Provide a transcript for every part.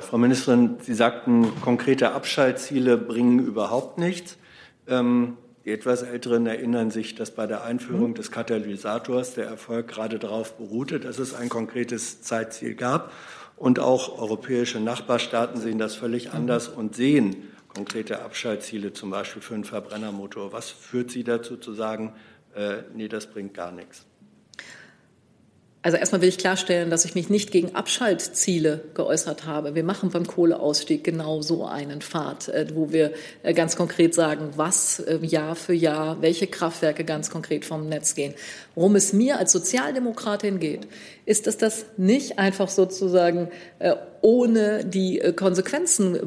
Frau Ministerin, Sie sagten, konkrete Abschaltziele bringen überhaupt nichts. Ähm, die etwas Älteren erinnern sich, dass bei der Einführung mhm. des Katalysators der Erfolg gerade darauf beruhte, dass es ein konkretes Zeitziel gab. Und auch europäische Nachbarstaaten sehen das völlig mhm. anders und sehen konkrete Abschaltziele, zum Beispiel für einen Verbrennermotor. Was führt Sie dazu zu sagen, äh, nee, das bringt gar nichts? Also erstmal will ich klarstellen, dass ich mich nicht gegen Abschaltziele geäußert habe. Wir machen beim Kohleausstieg genau so einen Pfad, äh, wo wir äh, ganz konkret sagen, was äh, Jahr für Jahr, welche Kraftwerke ganz konkret vom Netz gehen. Worum es mir als Sozialdemokratin geht, ist, dass das nicht einfach sozusagen ohne die Konsequenzen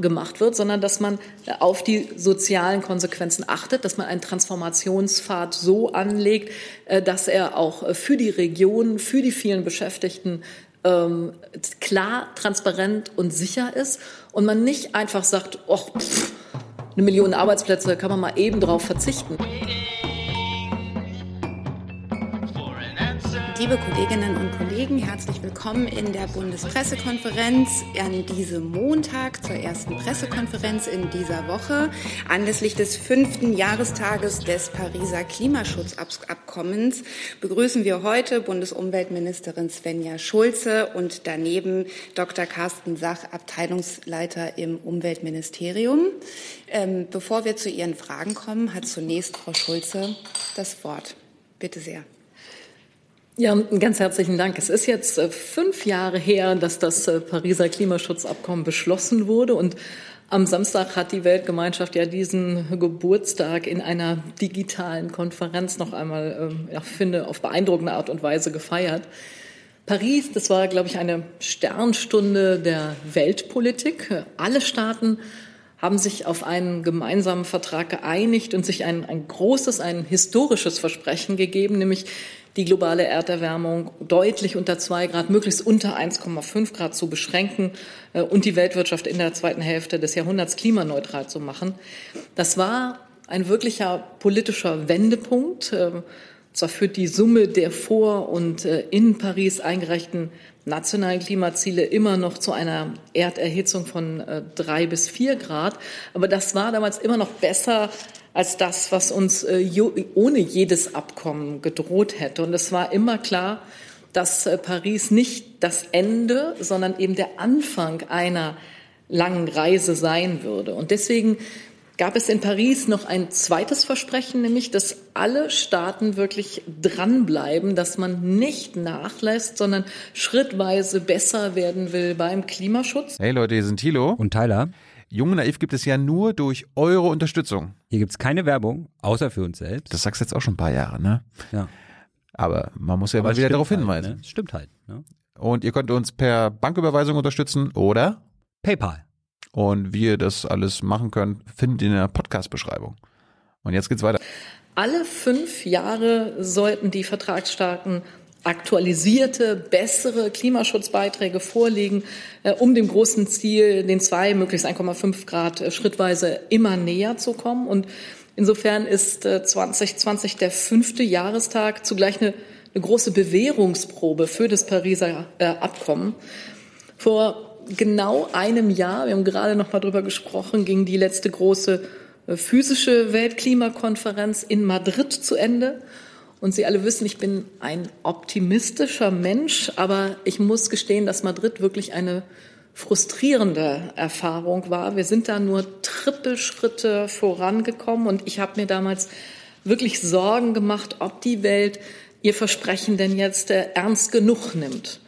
gemacht wird, sondern dass man auf die sozialen Konsequenzen achtet, dass man einen Transformationspfad so anlegt, dass er auch für die Region für die vielen Beschäftigten ähm, klar, transparent und sicher ist und man nicht einfach sagt, oh, pff, eine Million Arbeitsplätze, kann man mal eben drauf verzichten. Liebe Kolleginnen und Kollegen, herzlich willkommen in der Bundespressekonferenz an diesem Montag zur ersten Pressekonferenz in dieser Woche. Anlässlich des fünften Jahrestages des Pariser Klimaschutzabkommens begrüßen wir heute Bundesumweltministerin Svenja Schulze und daneben Dr. Carsten Sach, Abteilungsleiter im Umweltministerium. Ähm, bevor wir zu Ihren Fragen kommen, hat zunächst Frau Schulze das Wort. Bitte sehr. Ja, ganz herzlichen Dank. Es ist jetzt äh, fünf Jahre her, dass das äh, Pariser Klimaschutzabkommen beschlossen wurde und am Samstag hat die Weltgemeinschaft ja diesen Geburtstag in einer digitalen Konferenz noch einmal, ähm, ja, finde, auf beeindruckende Art und Weise gefeiert. Paris, das war, glaube ich, eine Sternstunde der Weltpolitik. Alle Staaten haben sich auf einen gemeinsamen Vertrag geeinigt und sich ein, ein großes, ein historisches Versprechen gegeben, nämlich die globale Erderwärmung deutlich unter zwei Grad, möglichst unter 1,5 Grad zu beschränken äh, und die Weltwirtschaft in der zweiten Hälfte des Jahrhunderts klimaneutral zu machen. Das war ein wirklicher politischer Wendepunkt. Äh, zwar führt die Summe der vor und äh, in Paris eingereichten nationalen Klimaziele immer noch zu einer Erderhitzung von drei bis vier Grad, aber das war damals immer noch besser als das, was uns äh, ohne jedes Abkommen gedroht hätte. Und es war immer klar, dass äh, Paris nicht das Ende, sondern eben der Anfang einer langen Reise sein würde. Und deswegen gab es in Paris noch ein zweites Versprechen, nämlich, dass alle Staaten wirklich dranbleiben, dass man nicht nachlässt, sondern schrittweise besser werden will beim Klimaschutz. Hey Leute, hier sind Thilo und Tyler. Jung Naiv gibt es ja nur durch eure Unterstützung. Hier gibt es keine Werbung, außer für uns selbst. Das sagst du jetzt auch schon ein paar Jahre, ne? Ja. Aber man muss ja Aber mal wieder darauf halt, hinweisen. Ne? Stimmt halt. Ne? Und ihr könnt uns per Banküberweisung unterstützen oder PayPal. Und wie ihr das alles machen könnt, findet ihr in der Podcast-Beschreibung. Und jetzt geht's weiter. Alle fünf Jahre sollten die Vertragsstarken aktualisierte, bessere Klimaschutzbeiträge vorlegen, äh, um dem großen Ziel, den zwei, möglichst 1,5 Grad äh, schrittweise immer näher zu kommen. Und insofern ist 2020 äh, der fünfte Jahrestag zugleich eine, eine große Bewährungsprobe für das Pariser Abkommen. Vor genau einem Jahr, wir haben gerade noch mal drüber gesprochen, ging die letzte große physische Weltklimakonferenz in Madrid zu Ende. Und Sie alle wissen, ich bin ein optimistischer Mensch, aber ich muss gestehen, dass Madrid wirklich eine frustrierende Erfahrung war. Wir sind da nur Trippelschritte vorangekommen und ich habe mir damals wirklich Sorgen gemacht, ob die Welt ihr Versprechen denn jetzt äh, ernst genug nimmt.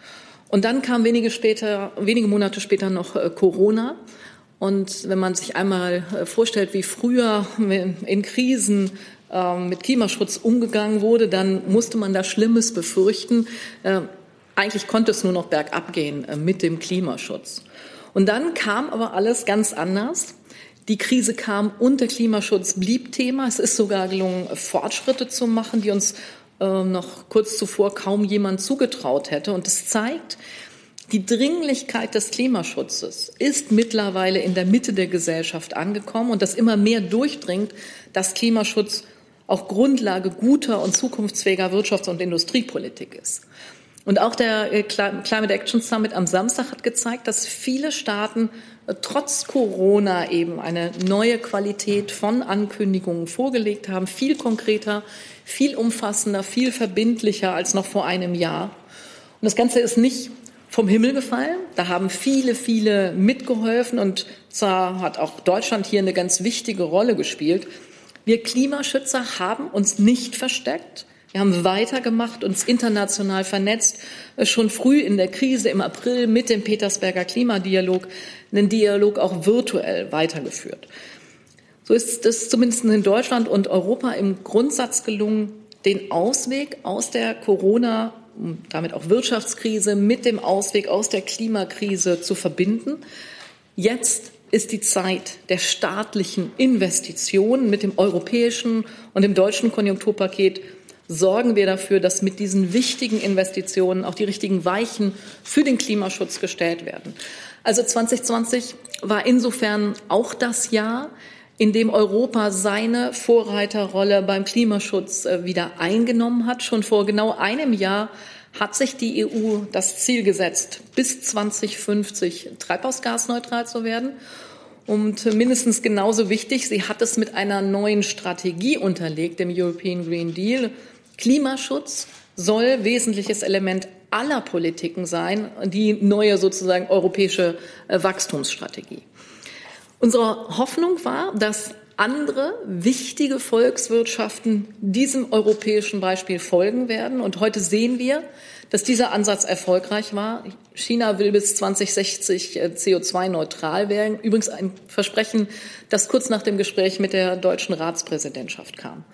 Und dann kam wenige später, wenige Monate später noch äh, Corona. Und wenn man sich einmal äh, vorstellt, wie früher in Krisen ähm, mit Klimaschutz umgegangen wurde, dann musste man da Schlimmes befürchten. Äh, eigentlich konnte es nur noch bergab gehen mit dem Klimaschutz. Und dann kam aber alles ganz anders. Die Krise kam und der Klimaschutz blieb Thema. Es ist sogar gelungen, Fortschritte zu machen, die uns noch kurz zuvor kaum jemand zugetraut hätte. Und es zeigt, die Dringlichkeit des Klimaschutzes ist mittlerweile in der Mitte der Gesellschaft angekommen und das immer mehr durchdringt, dass Klimaschutz auch Grundlage guter und zukunftsfähiger Wirtschafts- und Industriepolitik ist. Und auch der äh, Climate Action Summit am Samstag hat gezeigt, dass viele Staaten äh, trotz Corona eben eine neue Qualität von Ankündigungen vorgelegt haben, viel konkreter, viel umfassender, viel verbindlicher als noch vor einem Jahr. Und das Ganze ist nicht vom Himmel gefallen. Da haben viele, viele mitgeholfen und zwar hat auch Deutschland hier eine ganz wichtige Rolle gespielt. Wir Klimaschützer haben uns nicht versteckt. Wir haben weitergemacht, uns international vernetzt, schon früh in der Krise im April mit dem Petersberger Klimadialog, einen Dialog auch virtuell weitergeführt. So ist es zumindest in Deutschland und Europa im Grundsatz gelungen, den Ausweg aus der Corona damit auch Wirtschaftskrise mit dem Ausweg aus der Klimakrise zu verbinden. Jetzt ist die Zeit der staatlichen Investitionen. Mit dem europäischen und dem deutschen Konjunkturpaket sorgen wir dafür, dass mit diesen wichtigen Investitionen auch die richtigen Weichen für den Klimaschutz gestellt werden. Also 2020 war insofern auch das Jahr, in dem Europa seine Vorreiterrolle beim Klimaschutz äh, wieder eingenommen hat. Schon vor genau einem Jahr hat sich die EU das Ziel gesetzt, bis 2050 treibhausgasneutral zu werden. Und mindestens genauso wichtig, sie hat es mit einer neuen Strategie unterlegt, dem European Green Deal. Klimaschutz soll wesentliches Element aller Politiken sein, die neue sozusagen europäische äh, Wachstumsstrategie. Unsere Hoffnung war, dass andere wichtige Volkswirtschaften diesem europäischen Beispiel folgen werden. Und heute sehen wir, dass dieser Ansatz erfolgreich war. China will bis 2060 äh, CO2-neutral werden. Übrigens ein Versprechen, das kurz nach dem Gespräch mit der deutschen Ratspräsidentschaft kam.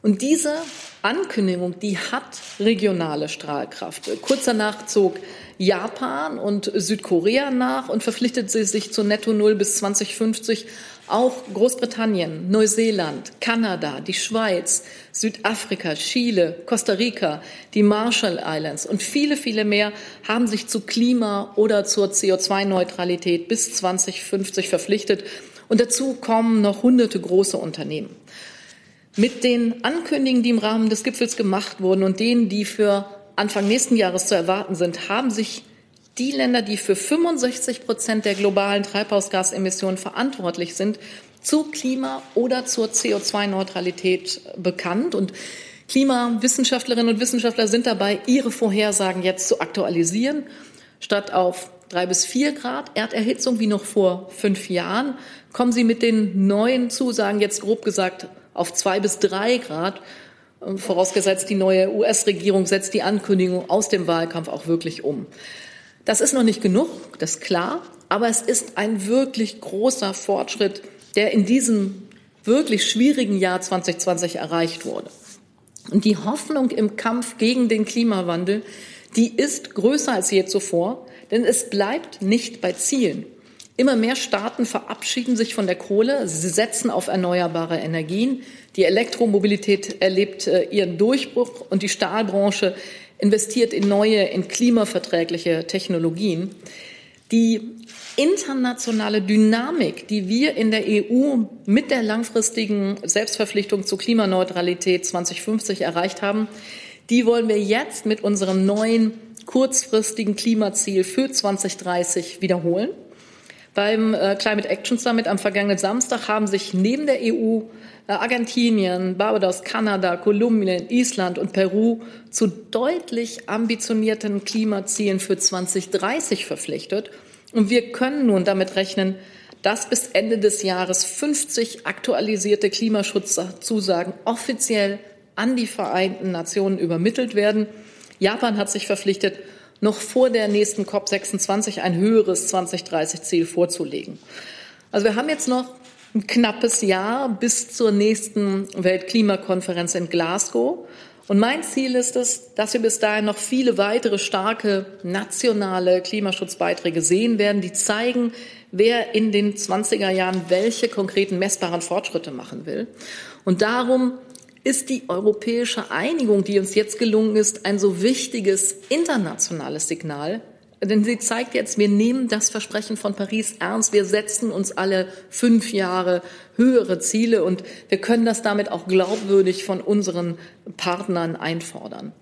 Und diese Ankündigung, die hat regionale Strahlkraft. Kurz danach zog Japan und Südkorea nach und verpflichtet sie sich zu Netto Null bis 2050. Auch Großbritannien, Neuseeland, Kanada, die Schweiz, Südafrika, Chile, Costa Rica, die Marshall Islands und viele, viele mehr haben sich zu Klima- oder zur CO2-Neutralität bis 2050 verpflichtet. Und dazu kommen noch hunderte große Unternehmen. Mit den Ankündigungen, die im Rahmen des Gipfels gemacht wurden und denen, die für Anfang nächsten Jahres zu erwarten sind, haben sich die Länder, die für 65 Prozent der globalen Treibhausgasemissionen verantwortlich sind, zu Klima- oder zur CO2-Neutralität bekannt. Und Klimawissenschaftlerinnen und Wissenschaftler sind dabei, ihre Vorhersagen jetzt zu aktualisieren. Statt auf drei bis vier Grad Erderhitzung wie noch vor fünf Jahren, kommen sie mit den neuen Zusagen jetzt grob gesagt auf zwei bis drei Grad vorausgesetzt die neue US-Regierung setzt die Ankündigung aus dem Wahlkampf auch wirklich um. Das ist noch nicht genug, das ist klar, aber es ist ein wirklich großer Fortschritt, der in diesem wirklich schwierigen Jahr 2020 erreicht wurde. Und die Hoffnung im Kampf gegen den Klimawandel, die ist größer als je zuvor, denn es bleibt nicht bei Zielen. Immer mehr Staaten verabschieden sich von der Kohle, sie setzen auf erneuerbare Energien. Die Elektromobilität erlebt äh, ihren Durchbruch und die Stahlbranche investiert in neue, in klimaverträgliche Technologien. Die internationale Dynamik, die wir in der EU mit der langfristigen Selbstverpflichtung zur Klimaneutralität 2050 erreicht haben, die wollen wir jetzt mit unserem neuen kurzfristigen Klimaziel für 2030 wiederholen. Beim äh, Climate Action Summit am vergangenen Samstag haben sich neben der EU äh, Argentinien, Barbados, Kanada, Kolumbien, Island und Peru zu deutlich ambitionierten Klimazielen für 2030 verpflichtet. Und wir können nun damit rechnen, dass bis Ende des Jahres 50 aktualisierte Klimaschutzzusagen offiziell an die Vereinten Nationen übermittelt werden. Japan hat sich verpflichtet, noch vor der nächsten COP26 ein höheres 2030-Ziel vorzulegen. Also wir haben jetzt noch ein knappes Jahr bis zur nächsten Weltklimakonferenz in Glasgow. Und mein Ziel ist es, dass wir bis dahin noch viele weitere starke nationale Klimaschutzbeiträge sehen werden, die zeigen, wer in den 20er Jahren welche konkreten messbaren Fortschritte machen will. Und darum ist die europäische Einigung, die uns jetzt gelungen ist, ein so wichtiges internationales Signal. Denn sie zeigt jetzt, wir nehmen das Versprechen von Paris ernst. Wir setzen uns alle fünf Jahre höhere Ziele und wir können das damit auch glaubwürdig von unseren Partnern einfordern.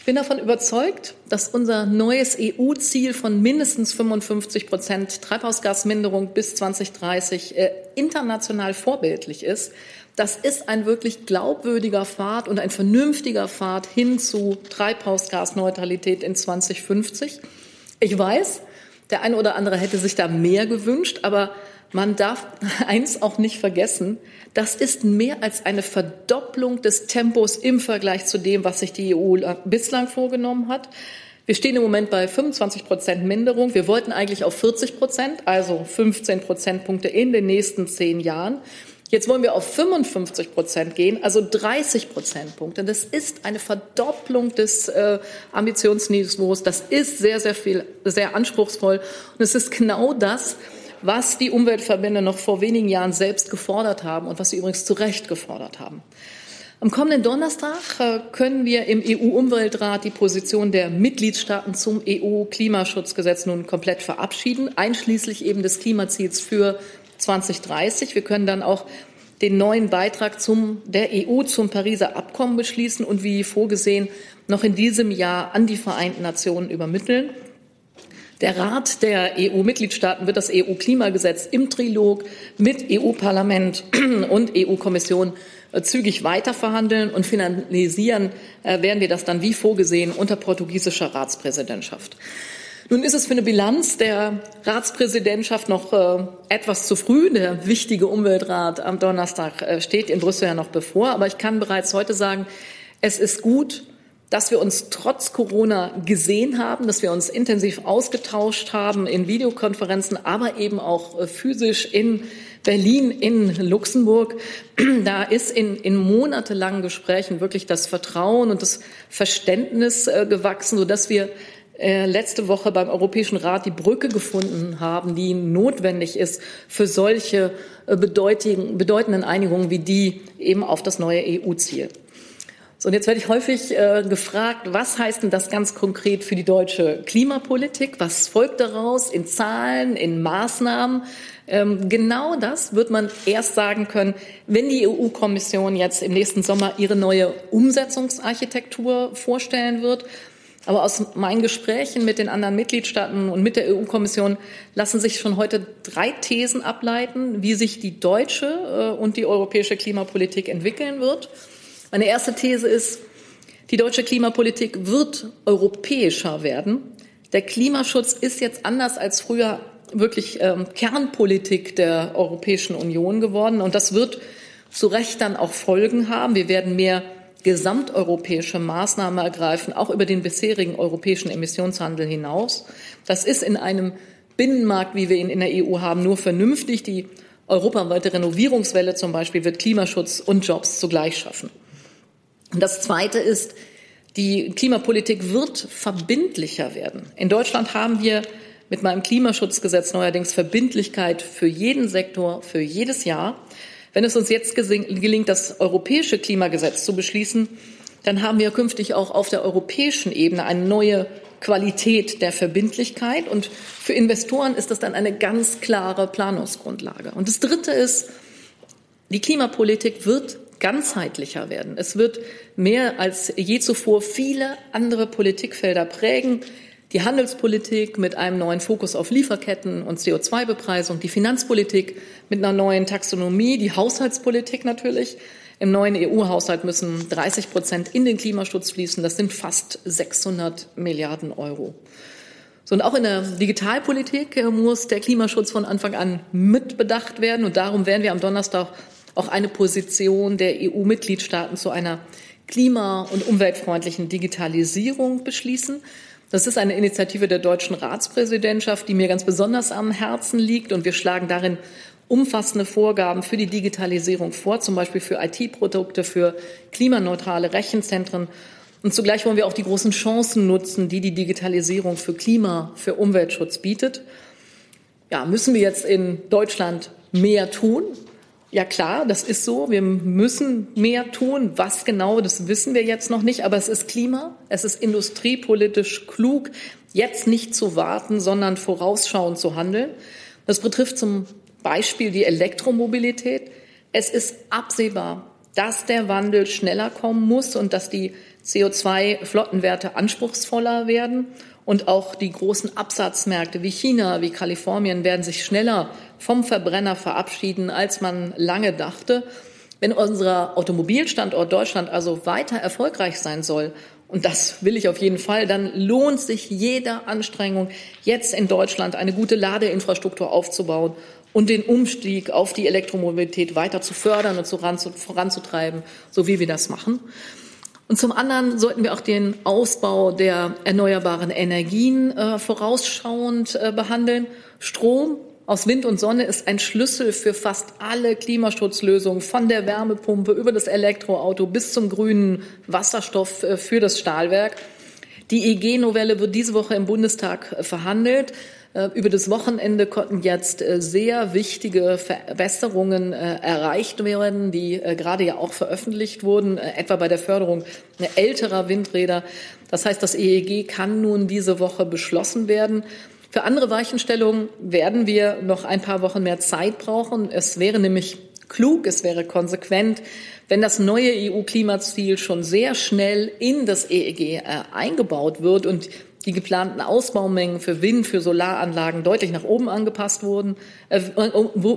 Ich bin davon überzeugt, dass unser neues EU-Ziel von mindestens 55 Prozent Treibhausgasminderung bis 2030 äh, international vorbildlich ist. Das ist ein wirklich glaubwürdiger Pfad und ein vernünftiger Pfad hin zu Treibhausgasneutralität in 2050. Ich weiß, der eine oder andere hätte sich da mehr gewünscht, aber man darf eins auch nicht vergessen, das ist mehr als eine Verdopplung des Tempos im Vergleich zu dem, was sich die EU bislang vorgenommen hat. Wir stehen im Moment bei 25 Prozent Minderung. Wir wollten eigentlich auf 40 Prozent, also 15 Prozentpunkte in den nächsten zehn Jahren. Jetzt wollen wir auf 55 Prozent gehen, also 30 Prozentpunkte. Das ist eine Verdopplung des äh, Ambitionsniveaus. Das ist sehr, sehr viel, sehr anspruchsvoll. Und es ist genau das, was die Umweltverbände noch vor wenigen Jahren selbst gefordert haben und was sie übrigens zu Recht gefordert haben. Am kommenden Donnerstag äh, können wir im EU-Umweltrat die Position der Mitgliedstaaten zum EU-Klimaschutzgesetz nun komplett verabschieden, einschließlich eben des Klimaziels für 2030. Wir können dann auch den neuen Beitrag zum, der EU zum Pariser Abkommen beschließen und wie vorgesehen noch in diesem Jahr an die Vereinten Nationen übermitteln. Der Rat der EU-Mitgliedstaaten wird das EU-Klimagesetz im Trilog mit EU-Parlament und EU-Kommission äh, zügig weiterverhandeln und finalisieren äh, werden wir das dann wie vorgesehen unter portugiesischer Ratspräsidentschaft. Nun ist es für eine Bilanz der Ratspräsidentschaft noch äh, etwas zu früh. Der wichtige Umweltrat am Donnerstag äh, steht in Brüssel ja noch bevor. Aber ich kann bereits heute sagen, es ist gut, dass wir uns trotz Corona gesehen haben, dass wir uns intensiv ausgetauscht haben in Videokonferenzen, aber eben auch äh, physisch in Berlin, in Luxemburg. Da ist in, in monatelangen Gesprächen wirklich das Vertrauen und das Verständnis äh, gewachsen, sodass wir äh, letzte Woche beim Europäischen Rat die Brücke gefunden haben, die notwendig ist für solche äh, bedeutenden Einigungen wie die eben auf das neue EU-Ziel. So, und jetzt werde ich häufig äh, gefragt, was heißt denn das ganz konkret für die deutsche Klimapolitik? Was folgt daraus in Zahlen, in Maßnahmen? Ähm, genau das wird man erst sagen können, wenn die EU-Kommission jetzt im nächsten Sommer ihre neue Umsetzungsarchitektur vorstellen wird. Aber aus meinen Gesprächen mit den anderen Mitgliedstaaten und mit der EU-Kommission lassen sich schon heute drei Thesen ableiten, wie sich die deutsche äh, und die europäische Klimapolitik entwickeln wird. Meine erste These ist, die deutsche Klimapolitik wird europäischer werden. Der Klimaschutz ist jetzt anders als früher wirklich ähm, Kernpolitik der Europäischen Union geworden. Und das wird zu Recht dann auch Folgen haben. Wir werden mehr gesamteuropäische Maßnahmen ergreifen, auch über den bisherigen europäischen Emissionshandel hinaus. Das ist in einem Binnenmarkt, wie wir ihn in der EU haben, nur vernünftig. Die europaweite Renovierungswelle zum Beispiel wird Klimaschutz und Jobs zugleich schaffen. Und das Zweite ist, die Klimapolitik wird verbindlicher werden. In Deutschland haben wir mit meinem Klimaschutzgesetz neuerdings Verbindlichkeit für jeden Sektor, für jedes Jahr. Wenn es uns jetzt gelingt, das europäische Klimagesetz zu beschließen, dann haben wir künftig auch auf der europäischen Ebene eine neue Qualität der Verbindlichkeit. Und für Investoren ist das dann eine ganz klare Planungsgrundlage. Und das Dritte ist, die Klimapolitik wird ganzheitlicher werden. Es wird mehr als je zuvor viele andere Politikfelder prägen die Handelspolitik mit einem neuen Fokus auf Lieferketten und CO2-Bepreisung, die Finanzpolitik mit einer neuen Taxonomie, die Haushaltspolitik natürlich. Im neuen EU-Haushalt müssen 30 Prozent in den Klimaschutz fließen. Das sind fast 600 Milliarden Euro. So, und auch in der Digitalpolitik äh, muss der Klimaschutz von Anfang an mitbedacht werden. Und darum werden wir am Donnerstag auch eine Position der EU-Mitgliedstaaten zu einer klima- und umweltfreundlichen Digitalisierung beschließen. Das ist eine Initiative der deutschen Ratspräsidentschaft, die mir ganz besonders am Herzen liegt. Und wir schlagen darin umfassende Vorgaben für die Digitalisierung vor, zum Beispiel für IT-Produkte, für klimaneutrale Rechenzentren. Und zugleich wollen wir auch die großen Chancen nutzen, die die Digitalisierung für Klima, für Umweltschutz bietet. Ja, müssen wir jetzt in Deutschland mehr tun? Ja klar, das ist so. Wir müssen mehr tun. Was genau, das wissen wir jetzt noch nicht. Aber es ist Klima, es ist industriepolitisch klug, jetzt nicht zu warten, sondern vorausschauend zu handeln. Das betrifft zum Beispiel die Elektromobilität. Es ist absehbar, dass der Wandel schneller kommen muss und dass die CO2-Flottenwerte anspruchsvoller werden und auch die großen Absatzmärkte wie China, wie Kalifornien werden sich schneller vom Verbrenner verabschieden, als man lange dachte. Wenn unser Automobilstandort Deutschland also weiter erfolgreich sein soll, und das will ich auf jeden Fall, dann lohnt sich jede Anstrengung, jetzt in Deutschland eine gute Ladeinfrastruktur aufzubauen und den Umstieg auf die Elektromobilität weiter zu fördern und voranzutreiben, so wie wir das machen. Und zum anderen sollten wir auch den Ausbau der erneuerbaren Energien äh, vorausschauend äh, behandeln. Strom aus Wind und Sonne ist ein Schlüssel für fast alle Klimaschutzlösungen, von der Wärmepumpe über das Elektroauto bis zum grünen Wasserstoff äh, für das Stahlwerk. Die EG-Novelle wird diese Woche im Bundestag äh, verhandelt. Äh, über das Wochenende konnten jetzt sehr wichtige Verbesserungen erreicht werden, die gerade ja auch veröffentlicht wurden, etwa bei der Förderung älterer Windräder. Das heißt, das EEG kann nun diese Woche beschlossen werden. Für andere Weichenstellungen werden wir noch ein paar Wochen mehr Zeit brauchen. Es wäre nämlich klug, es wäre konsequent, wenn das neue EU-Klimaziel schon sehr schnell in das EEG äh, eingebaut wird und die geplanten Ausbaumengen für Wind, für Solaranlagen deutlich nach oben angepasst wurden, äh,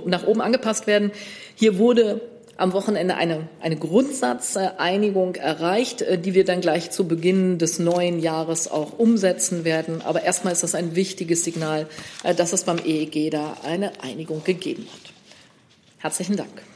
nach oben angepasst werden. Hier wurde am Wochenende eine, eine Grundsatzeinigung erreicht, äh, die wir dann gleich zu Beginn des neuen Jahres auch umsetzen werden. Aber erstmal ist das ein wichtiges Signal, äh, dass es beim EEG da eine Einigung gegeben hat. Herzlichen Dank.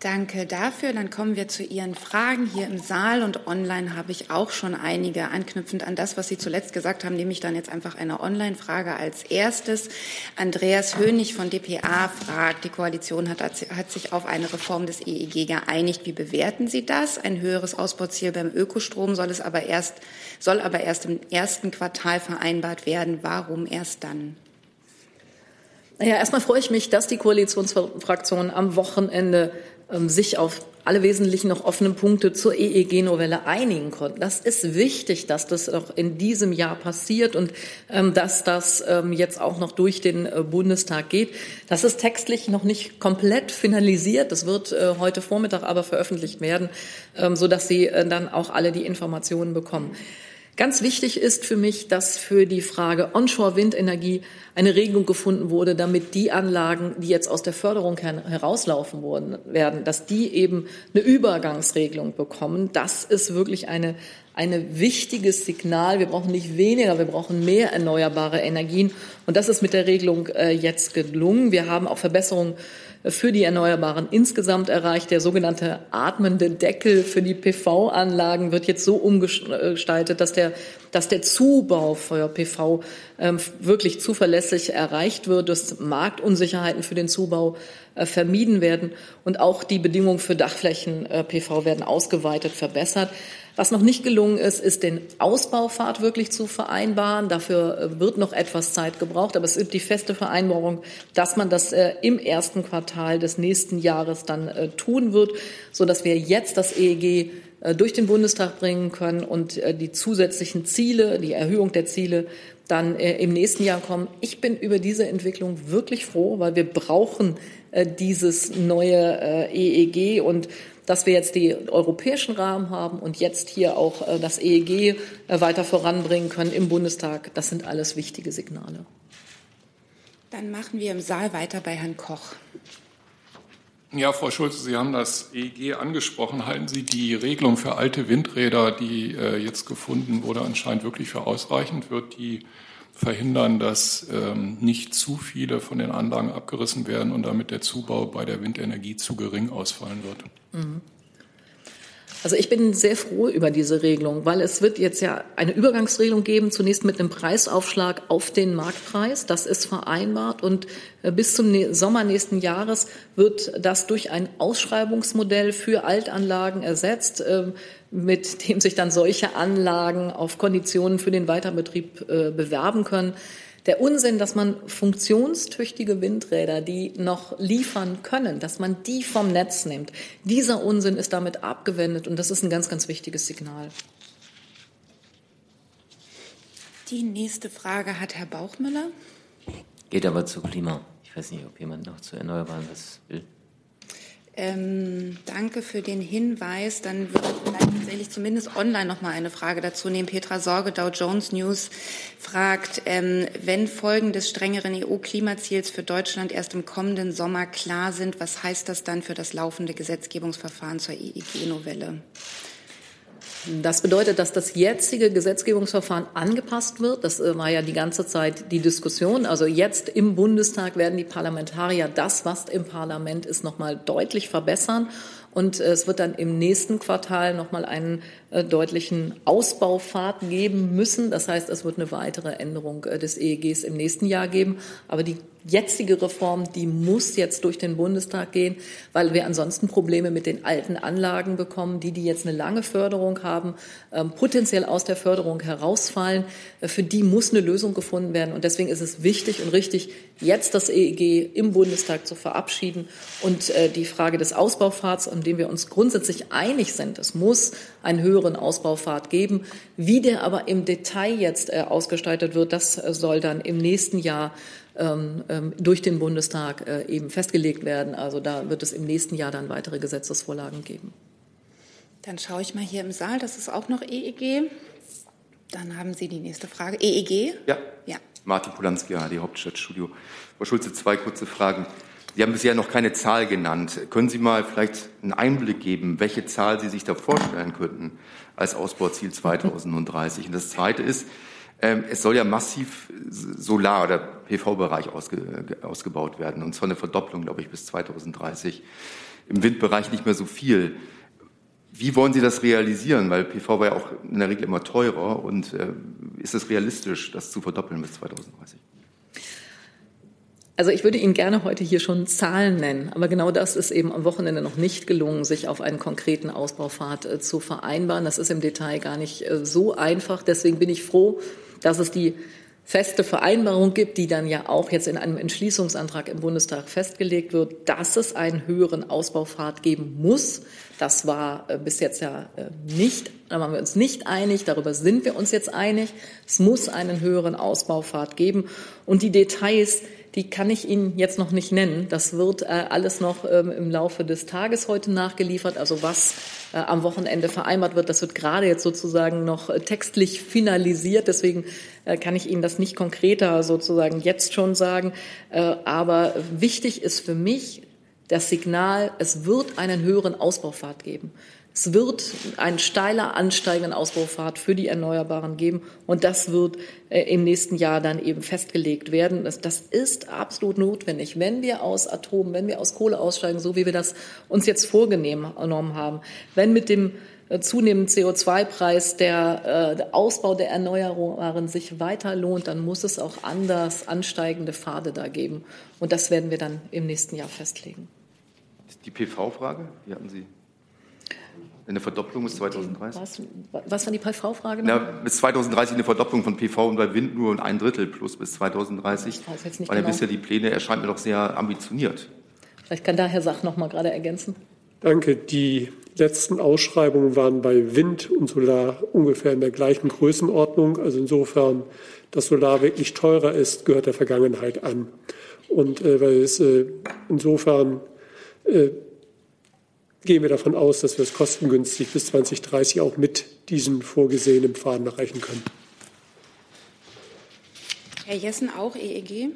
Danke dafür. Dann kommen wir zu Ihren Fragen. Hier im Saal und online habe ich auch schon einige anknüpfend an das, was Sie zuletzt gesagt haben, nehme ich dann jetzt einfach eine Online-Frage als erstes. Andreas Hönig von dpa fragt, die Koalition hat, hat sich auf eine Reform des EEG geeinigt. Wie bewerten Sie das? Ein höheres Ausbauziel beim Ökostrom soll es aber erst, soll aber erst im ersten Quartal vereinbart werden. Warum erst dann? Ja, erstmal freue ich mich, dass die Koalitionsfraktionen am Wochenende sich auf alle wesentlichen noch offenen Punkte zur EEG-Novelle einigen konnten. Das ist wichtig, dass das auch in diesem Jahr passiert und ähm, dass das ähm, jetzt auch noch durch den äh, Bundestag geht. Das ist textlich noch nicht komplett finalisiert. Das wird äh, heute Vormittag aber veröffentlicht werden, ähm, sodass Sie äh, dann auch alle die Informationen bekommen. Ganz wichtig ist für mich, dass für die Frage Onshore-Windenergie eine Regelung gefunden wurde, damit die Anlagen, die jetzt aus der Förderung herauslaufen werden, dass die eben eine Übergangsregelung bekommen. Das ist wirklich eine ein wichtiges Signal. Wir brauchen nicht weniger, wir brauchen mehr erneuerbare Energien. Und das ist mit der Regelung äh, jetzt gelungen. Wir haben auch Verbesserungen für die Erneuerbaren insgesamt erreicht. Der sogenannte atmende Deckel für die PV-Anlagen wird jetzt so umgestaltet, dass der, dass der Zubau für PV ähm, wirklich zuverlässig erreicht wird, dass Marktunsicherheiten für den Zubau äh, vermieden werden und auch die Bedingungen für Dachflächen äh, PV werden ausgeweitet, verbessert. Was noch nicht gelungen ist, ist den Ausbaufahrt wirklich zu vereinbaren. Dafür äh, wird noch etwas Zeit gebraucht, aber es gibt die feste Vereinbarung, dass man das äh, im ersten Quartal des nächsten Jahres dann äh, tun wird, so dass wir jetzt das EEG durch den Bundestag bringen können und die zusätzlichen Ziele, die Erhöhung der Ziele dann im nächsten Jahr kommen. Ich bin über diese Entwicklung wirklich froh, weil wir brauchen dieses neue EEG und dass wir jetzt die europäischen Rahmen haben und jetzt hier auch äh, das EEG äh, weiter voranbringen können im Bundestag, das sind alles wichtige Signale. Dann machen wir im Saal weiter bei Herrn Koch. Ja, Frau Schulze, Sie haben das EEG angesprochen. Halten Sie die Regelung für alte Windräder, die äh, jetzt gefunden wurde, anscheinend wirklich für ausreichend? Wird die verhindern, dass ähm, nicht zu viele von den Anlagen abgerissen werden und damit der Zubau bei der Windenergie zu gering ausfallen wird? Mhm. Also ich bin sehr froh über diese Regelung, weil es wird jetzt ja eine Übergangsregelung geben, zunächst mit einem Preisaufschlag auf den Marktpreis. Das ist vereinbart und äh, bis zum Sommer nächsten Jahres wird das durch ein Ausschreibungsmodell für Altanlagen ersetzt, ähm, mit dem sich dann solche Anlagen auf Konditionen für den Weiterbetrieb äh, bewerben können. Der Unsinn, dass man funktionstüchtige Windräder, die noch liefern können, dass man die vom Netz nimmt, dieser Unsinn ist damit abgewendet und das ist ein ganz, ganz wichtiges Signal. Die nächste Frage hat Herr Bauchmüller. Geht aber zu Klima. Ich weiß nicht, ob jemand noch zu Erneuerbaren was will. Ähm, danke für den Hinweis. Dann würde ich vielleicht tatsächlich zumindest online noch mal eine Frage dazu nehmen. Petra Sorge, Dow Jones News fragt, ähm, wenn Folgen des strengeren EU-Klimaziels für Deutschland erst im kommenden Sommer klar sind, was heißt das dann für das laufende Gesetzgebungsverfahren zur EEG-Novelle? Das bedeutet, dass das jetzige Gesetzgebungsverfahren angepasst wird. Das äh, war ja die ganze Zeit die Diskussion. Also jetzt im Bundestag werden die Parlamentarier das, was im Parlament ist, noch mal deutlich verbessern. Und äh, es wird dann im nächsten Quartal noch mal einen deutlichen Ausbaupfad geben müssen. Das heißt, es wird eine weitere Änderung des EEGs im nächsten Jahr geben. Aber die jetzige Reform, die muss jetzt durch den Bundestag gehen, weil wir ansonsten Probleme mit den alten Anlagen bekommen, die, die jetzt eine lange Förderung haben, ähm, potenziell aus der Förderung herausfallen. Äh, für die muss eine Lösung gefunden werden. Und deswegen ist es wichtig und richtig, jetzt das EEG im Bundestag zu verabschieden und äh, die Frage des Ausbaupfads, an dem wir uns grundsätzlich einig sind, es muss einen höheren Ausbaupfad geben. Wie der aber im Detail jetzt äh, ausgestaltet wird, das äh, soll dann im nächsten Jahr ähm, ähm, durch den Bundestag äh, eben festgelegt werden. Also da wird es im nächsten Jahr dann weitere Gesetzesvorlagen geben. Dann schaue ich mal hier im Saal, das ist auch noch EEG. Dann haben Sie die nächste Frage. EEG? Ja. ja. Martin Polanski, ARD Hauptstadtstudio. Frau Schulze, zwei kurze Fragen. Sie haben bisher noch keine Zahl genannt. Können Sie mal vielleicht einen Einblick geben, welche Zahl Sie sich da vorstellen könnten als Ausbauziel 2030? Und das Zweite ist, ähm, es soll ja massiv Solar- oder PV-Bereich ausge, ausgebaut werden, und zwar eine Verdopplung, glaube ich, bis 2030. Im Windbereich nicht mehr so viel. Wie wollen Sie das realisieren? Weil PV war ja auch in der Regel immer teurer. Und äh, ist es realistisch, das zu verdoppeln bis 2030? Also ich würde Ihnen gerne heute hier schon Zahlen nennen, aber genau das ist eben am Wochenende noch nicht gelungen, sich auf einen konkreten Ausbaufahrt äh, zu vereinbaren. Das ist im Detail gar nicht äh, so einfach. Deswegen bin ich froh, dass es die feste Vereinbarung gibt, die dann ja auch jetzt in einem Entschließungsantrag im Bundestag festgelegt wird, dass es einen höheren Ausbaupfad geben muss. Das war äh, bis jetzt ja nicht, da waren wir uns nicht einig, darüber sind wir uns jetzt einig. Es muss einen höheren Ausbaupfad geben. Und die Details, die kann ich Ihnen jetzt noch nicht nennen. Das wird äh, alles noch ähm, im Laufe des Tages heute nachgeliefert. Also was äh, am Wochenende vereinbart wird, das wird gerade jetzt sozusagen noch äh, textlich finalisiert. Deswegen äh, kann ich Ihnen das nicht konkreter sozusagen jetzt schon sagen. Äh, aber wichtig ist für mich das Signal, es wird einen höheren Ausbaupfad geben. Es wird einen steiler ansteigenden Ausbaupfad für die Erneuerbaren geben und das wird äh, im nächsten Jahr dann eben festgelegt werden. Das, das, ist absolut notwendig, wenn wir aus Atom, wenn wir aus Kohle aussteigen, so wie wir das uns jetzt vorgenommen haben, wenn mit dem äh, zunehmenden CO2-Preis der, äh, der Ausbau der Erneuerbaren sich weiter lohnt, dann muss es auch anders ansteigende Pfade da geben. Und das werden wir dann im nächsten Jahr festlegen. Die PV-Frage, wie hatten Sie eine Verdopplung bis 2030? Was, was war die PV-Frage? bis 2030 eine Verdopplung von PV und bei Wind nur ein Drittel plus bis 2030. Das jetzt nicht Weil genau. bisher die Pläne erscheinen mir doch sehr ambitioniert. Vielleicht kann da Herr Sach noch mal gerade ergänzen. Danke. Die letzten Ausschreibungen waren bei Wind und Solar ungefähr in der gleichen Größenordnung. Also insofern, dass Solar wirklich teurer ist, gehört der Vergangenheit an. Und äh, weil es äh, insofern äh, gehen wir davon aus, dass wir es kostengünstig bis 2030 auch mit diesem vorgesehenen Pfaden erreichen können. Herr Jessen, auch EEG?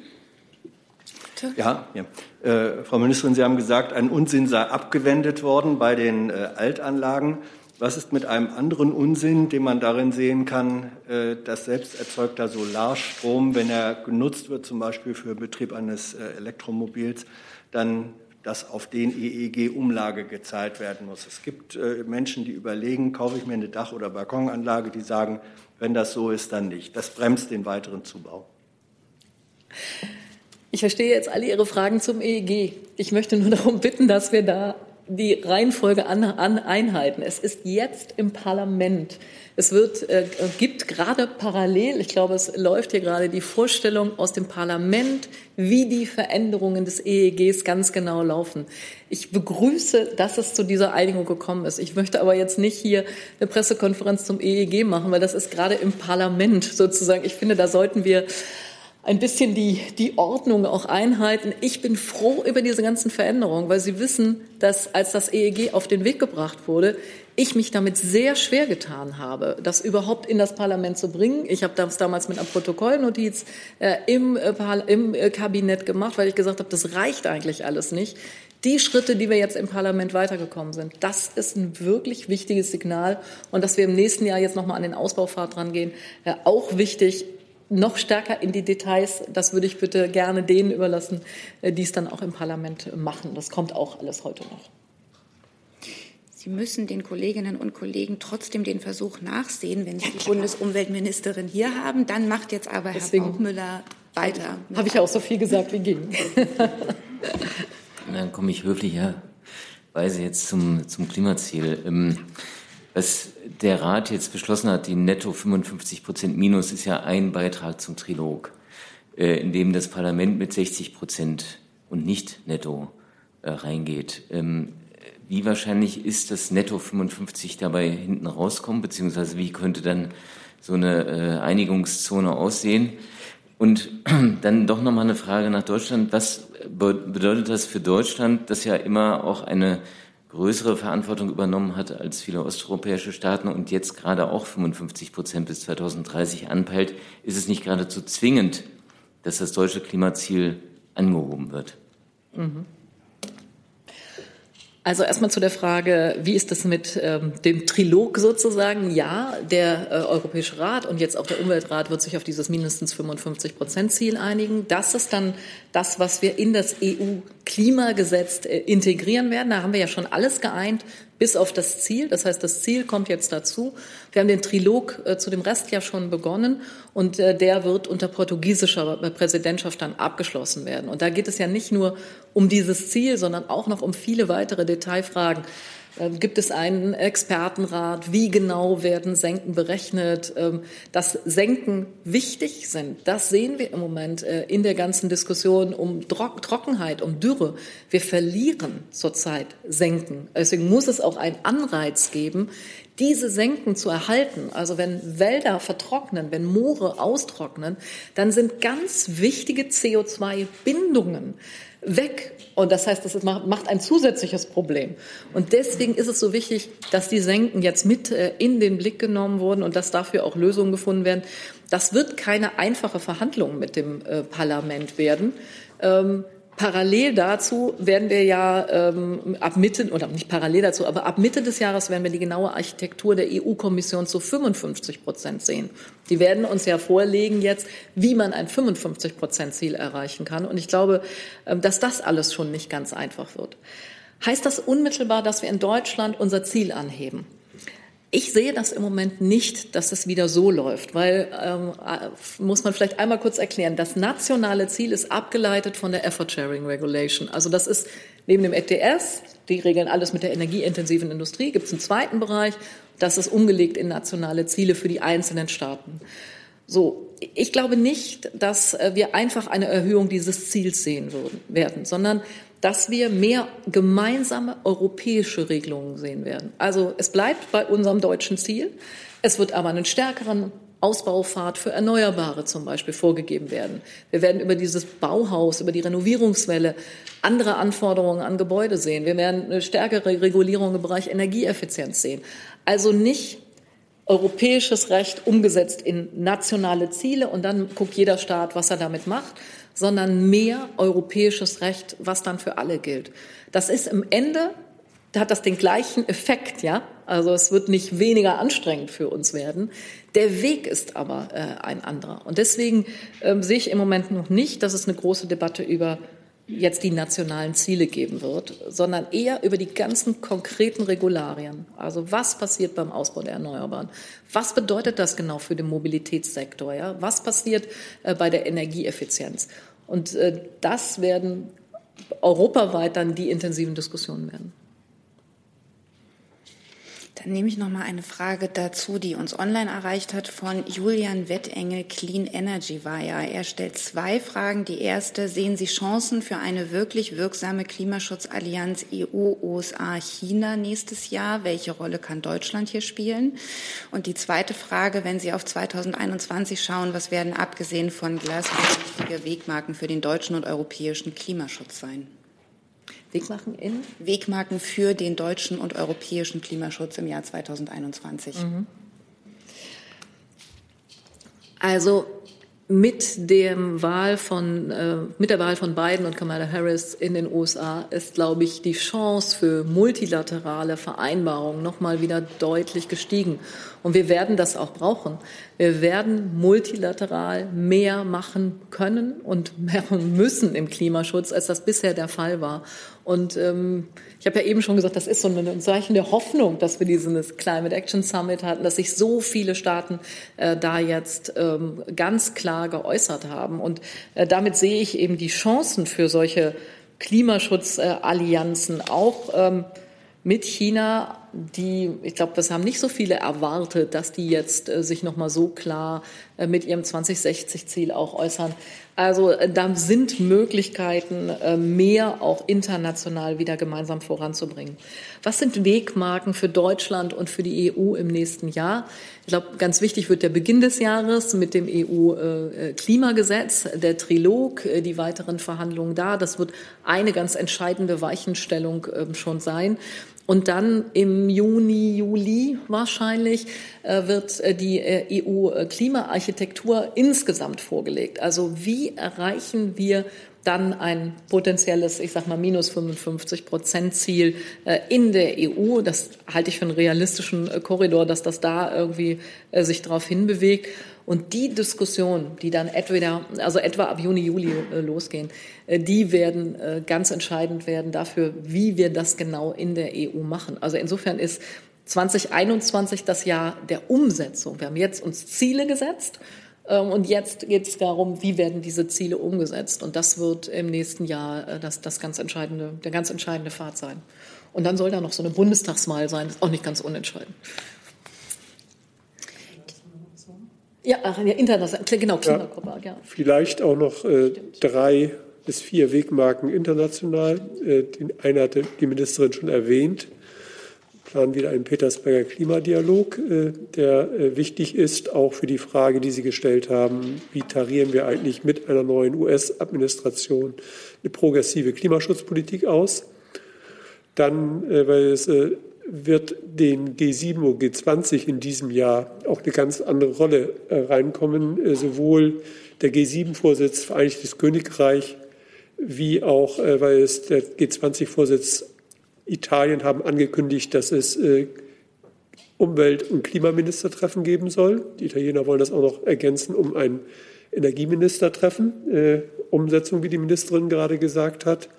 Bitte? Ja, ja. Äh, Frau Ministerin, Sie haben gesagt, ein Unsinn sei abgewendet worden bei den äh, Altanlagen. Was ist mit einem anderen Unsinn, den man darin sehen kann, äh, dass selbst erzeugter Solarstrom, wenn er genutzt wird, zum Beispiel für Betrieb eines äh, Elektromobils, dann dass auf den EEG-Umlage gezahlt werden muss. Es gibt äh, Menschen, die überlegen, kaufe ich mir eine Dach- oder Balkonanlage, die sagen, wenn das so ist, dann nicht. Das bremst den weiteren Zubau. Ich verstehe jetzt alle Ihre Fragen zum EEG. Ich möchte nur darum bitten, dass wir da die Reihenfolge an, an einhalten. Es ist jetzt im Parlament es wird, äh, gibt gerade parallel, ich glaube, es läuft hier gerade die Vorstellung aus dem Parlament, wie die Veränderungen des EEGs ganz genau laufen. Ich begrüße, dass es zu dieser Einigung gekommen ist. Ich möchte aber jetzt nicht hier eine Pressekonferenz zum EEG machen, weil das ist gerade im Parlament sozusagen. Ich finde, da sollten wir ein bisschen die, die Ordnung auch einhalten. Ich bin froh über diese ganzen Veränderungen, weil Sie wissen, dass als das EEG auf den Weg gebracht wurde, ich mich damit sehr schwer getan habe, das überhaupt in das Parlament zu bringen. Ich habe das damals mit einer Protokollnotiz äh, im, äh, im äh, Kabinett gemacht, weil ich gesagt habe, das reicht eigentlich alles nicht. Die Schritte, die wir jetzt im Parlament weitergekommen sind, das ist ein wirklich wichtiges Signal. Und dass wir im nächsten Jahr jetzt nochmal an den Ausbaupfad rangehen, äh, auch wichtig noch stärker in die Details, das würde ich bitte gerne denen überlassen, äh, die es dann auch im Parlament machen. Das kommt auch alles heute noch. Sie müssen den Kolleginnen und Kollegen trotzdem den Versuch nachsehen, wenn Sie die Bundesumweltministerin hier haben. Dann macht jetzt aber Deswegen Herr Baumüller weiter. Habe ich auch so viel gesagt wie ging. Dann komme ich höflicherweise jetzt zum, zum Klimaziel. Ähm, was der Rat jetzt beschlossen hat, die netto 55 Prozent Minus, ist ja ein Beitrag zum Trilog, äh, in dem das Parlament mit 60 Prozent und nicht netto äh, reingeht. Ähm, wie wahrscheinlich ist das netto 55 dabei hinten rauskommen, beziehungsweise wie könnte dann so eine äh, Einigungszone aussehen? Und dann doch nochmal eine Frage nach Deutschland. Was bedeutet das für Deutschland, das ja immer auch eine größere Verantwortung übernommen hat als viele osteuropäische Staaten und jetzt gerade auch 55 Prozent bis 2030 anpeilt, ist es nicht geradezu zwingend, dass das deutsche Klimaziel angehoben wird? Mhm. Also erstmal zu der Frage, wie ist das mit ähm, dem Trilog sozusagen? Ja, der äh, Europäische Rat und jetzt auch der Umweltrat wird sich auf dieses mindestens 55 Prozent Ziel einigen. Das ist dann das, was wir in das EU-Klimagesetz äh, integrieren werden. Da haben wir ja schon alles geeint, bis auf das Ziel. Das heißt, das Ziel kommt jetzt dazu. Wir haben den Trilog äh, zu dem Rest ja schon begonnen und äh, der wird unter portugiesischer Präsidentschaft dann abgeschlossen werden. Und da geht es ja nicht nur um dieses Ziel, sondern auch noch um viele weitere Detailfragen. Ähm, gibt es einen Expertenrat? Wie genau werden Senken berechnet? Ähm, dass Senken wichtig sind, das sehen wir im Moment äh, in der ganzen Diskussion um Trockenheit, um Dürre. Wir verlieren zurzeit Senken. Deswegen muss es auch einen Anreiz geben, diese Senken zu erhalten, also wenn Wälder vertrocknen, wenn Moore austrocknen, dann sind ganz wichtige CO2-Bindungen weg. Und das heißt, das macht ein zusätzliches Problem. Und deswegen ist es so wichtig, dass die Senken jetzt mit äh, in den Blick genommen wurden und dass dafür auch Lösungen gefunden werden. Das wird keine einfache Verhandlung mit dem äh, Parlament werden. Ähm, Parallel dazu werden wir ja ähm, ab Mitte, oder nicht parallel dazu, aber ab Mitte des Jahres werden wir die genaue Architektur der EU-Kommission zu 55 Prozent sehen. Die werden uns ja vorlegen jetzt, wie man ein 55 Prozent Ziel erreichen kann. Und ich glaube, ähm, dass das alles schon nicht ganz einfach wird. Heißt das unmittelbar, dass wir in Deutschland unser Ziel anheben? Ich sehe das im Moment nicht, dass es wieder so läuft, weil, ähm, äh, muss man vielleicht einmal kurz erklären, das nationale Ziel ist abgeleitet von der Effort Sharing Regulation. Also das ist neben dem ETS, die regeln alles mit der energieintensiven Industrie, gibt es einen zweiten Bereich, das ist umgelegt in nationale Ziele für die einzelnen Staaten. So, ich glaube nicht, dass äh, wir einfach eine Erhöhung dieses Ziels sehen würden, werden, sondern dass wir mehr gemeinsame europäische Regelungen sehen werden. Also es bleibt bei unserem deutschen Ziel. Es wird aber einen stärkeren Ausbaupfad für Erneuerbare zum Beispiel vorgegeben werden. Wir werden über dieses Bauhaus, über die Renovierungswelle andere Anforderungen an Gebäude sehen. Wir werden eine stärkere Regulierung im Bereich Energieeffizienz sehen. Also nicht europäisches Recht umgesetzt in nationale Ziele und dann guckt jeder Staat, was er damit macht, sondern mehr europäisches Recht, was dann für alle gilt. Das ist im Ende, hat das den gleichen Effekt, ja. Also es wird nicht weniger anstrengend für uns werden. Der Weg ist aber äh, ein anderer. Und deswegen ähm, sehe ich im Moment noch nicht, dass es eine große Debatte über jetzt die nationalen Ziele geben wird, sondern eher über die ganzen konkreten Regularien. Also was passiert beim Ausbau der Erneuerbaren? Was bedeutet das genau für den Mobilitätssektor? Ja? Was passiert äh, bei der Energieeffizienz? Und äh, das werden europaweit dann die intensiven Diskussionen werden. Nehme ich noch mal eine Frage dazu, die uns online erreicht hat von Julian Wettengel, Clean Energy Wire. Er stellt zwei Fragen. Die erste, sehen Sie Chancen für eine wirklich wirksame Klimaschutzallianz EU, USA, China nächstes Jahr? Welche Rolle kann Deutschland hier spielen? Und die zweite Frage, wenn Sie auf 2021 schauen, was werden abgesehen von Glasgow wichtige Wegmarken für den deutschen und europäischen Klimaschutz sein? Wegmarken in? Wegmarken für den deutschen und europäischen Klimaschutz im Jahr 2021. Mhm. Also mit dem Wahl von, äh, mit der Wahl von Biden und Kamala Harris in den USA ist, glaube ich, die Chance für multilaterale Vereinbarungen nochmal wieder deutlich gestiegen. Und wir werden das auch brauchen. Wir werden multilateral mehr machen können und mehr müssen im Klimaschutz, als das bisher der Fall war. Und ähm, ich habe ja eben schon gesagt, das ist so ein Zeichen der Hoffnung, dass wir diesen Climate Action Summit hatten, dass sich so viele Staaten äh, da jetzt ähm, ganz klar geäußert haben. Und äh, damit sehe ich eben die Chancen für solche Klimaschutzallianzen auch ähm, mit China die, ich glaube, das haben nicht so viele erwartet, dass die jetzt äh, sich noch mal so klar äh, mit ihrem 2060-Ziel auch äußern. Also äh, da sind Möglichkeiten, äh, mehr auch international wieder gemeinsam voranzubringen. Was sind Wegmarken für Deutschland und für die EU im nächsten Jahr? Ich glaube, ganz wichtig wird der Beginn des Jahres mit dem EU-Klimagesetz, äh, der Trilog, die weiteren Verhandlungen da. Das wird eine ganz entscheidende Weichenstellung ähm, schon sein. Und dann im Juni, Juli wahrscheinlich äh, wird äh, die äh, EU-Klimaarchitektur insgesamt vorgelegt. Also wie erreichen wir dann ein potenzielles, ich sag mal, minus 55 Prozent Ziel in der EU. Das halte ich für einen realistischen Korridor, dass das da irgendwie sich darauf hinbewegt. Und die Diskussionen, die dann etwa, also etwa ab Juni, Juli äh, losgehen, äh, die werden äh, ganz entscheidend werden dafür, wie wir das genau in der EU machen. Also insofern ist 2021 das Jahr der Umsetzung. Wir haben jetzt uns Ziele gesetzt. Ähm, und jetzt geht es darum, wie werden diese Ziele umgesetzt. Und das wird im nächsten Jahr das, das ganz entscheidende, der ganz entscheidende Pfad sein. Und dann soll da noch so eine Bundestagswahl sein. Das ist auch nicht ganz unentscheidend. Ja, ach, ja international, genau, Klimagruppe, ja. Vielleicht auch noch äh, drei bis vier Wegmarken international. Äh, den eine hatte die Ministerin schon erwähnt. Planen wieder einen Petersberger Klimadialog, äh, der äh, wichtig ist, auch für die Frage, die Sie gestellt haben, wie tarieren wir eigentlich mit einer neuen US-Administration eine progressive Klimaschutzpolitik aus. Dann, äh, weil es wird den G7 und G20 in diesem Jahr auch eine ganz andere Rolle reinkommen. Sowohl der G7-Vorsitz Vereinigtes Königreich wie auch, weil es der G20-Vorsitz Italien haben angekündigt, dass es Umwelt- und Klimaministertreffen geben soll. Die Italiener wollen das auch noch ergänzen um ein Energieministertreffen. Umsetzung, wie die Ministerin gerade gesagt hat.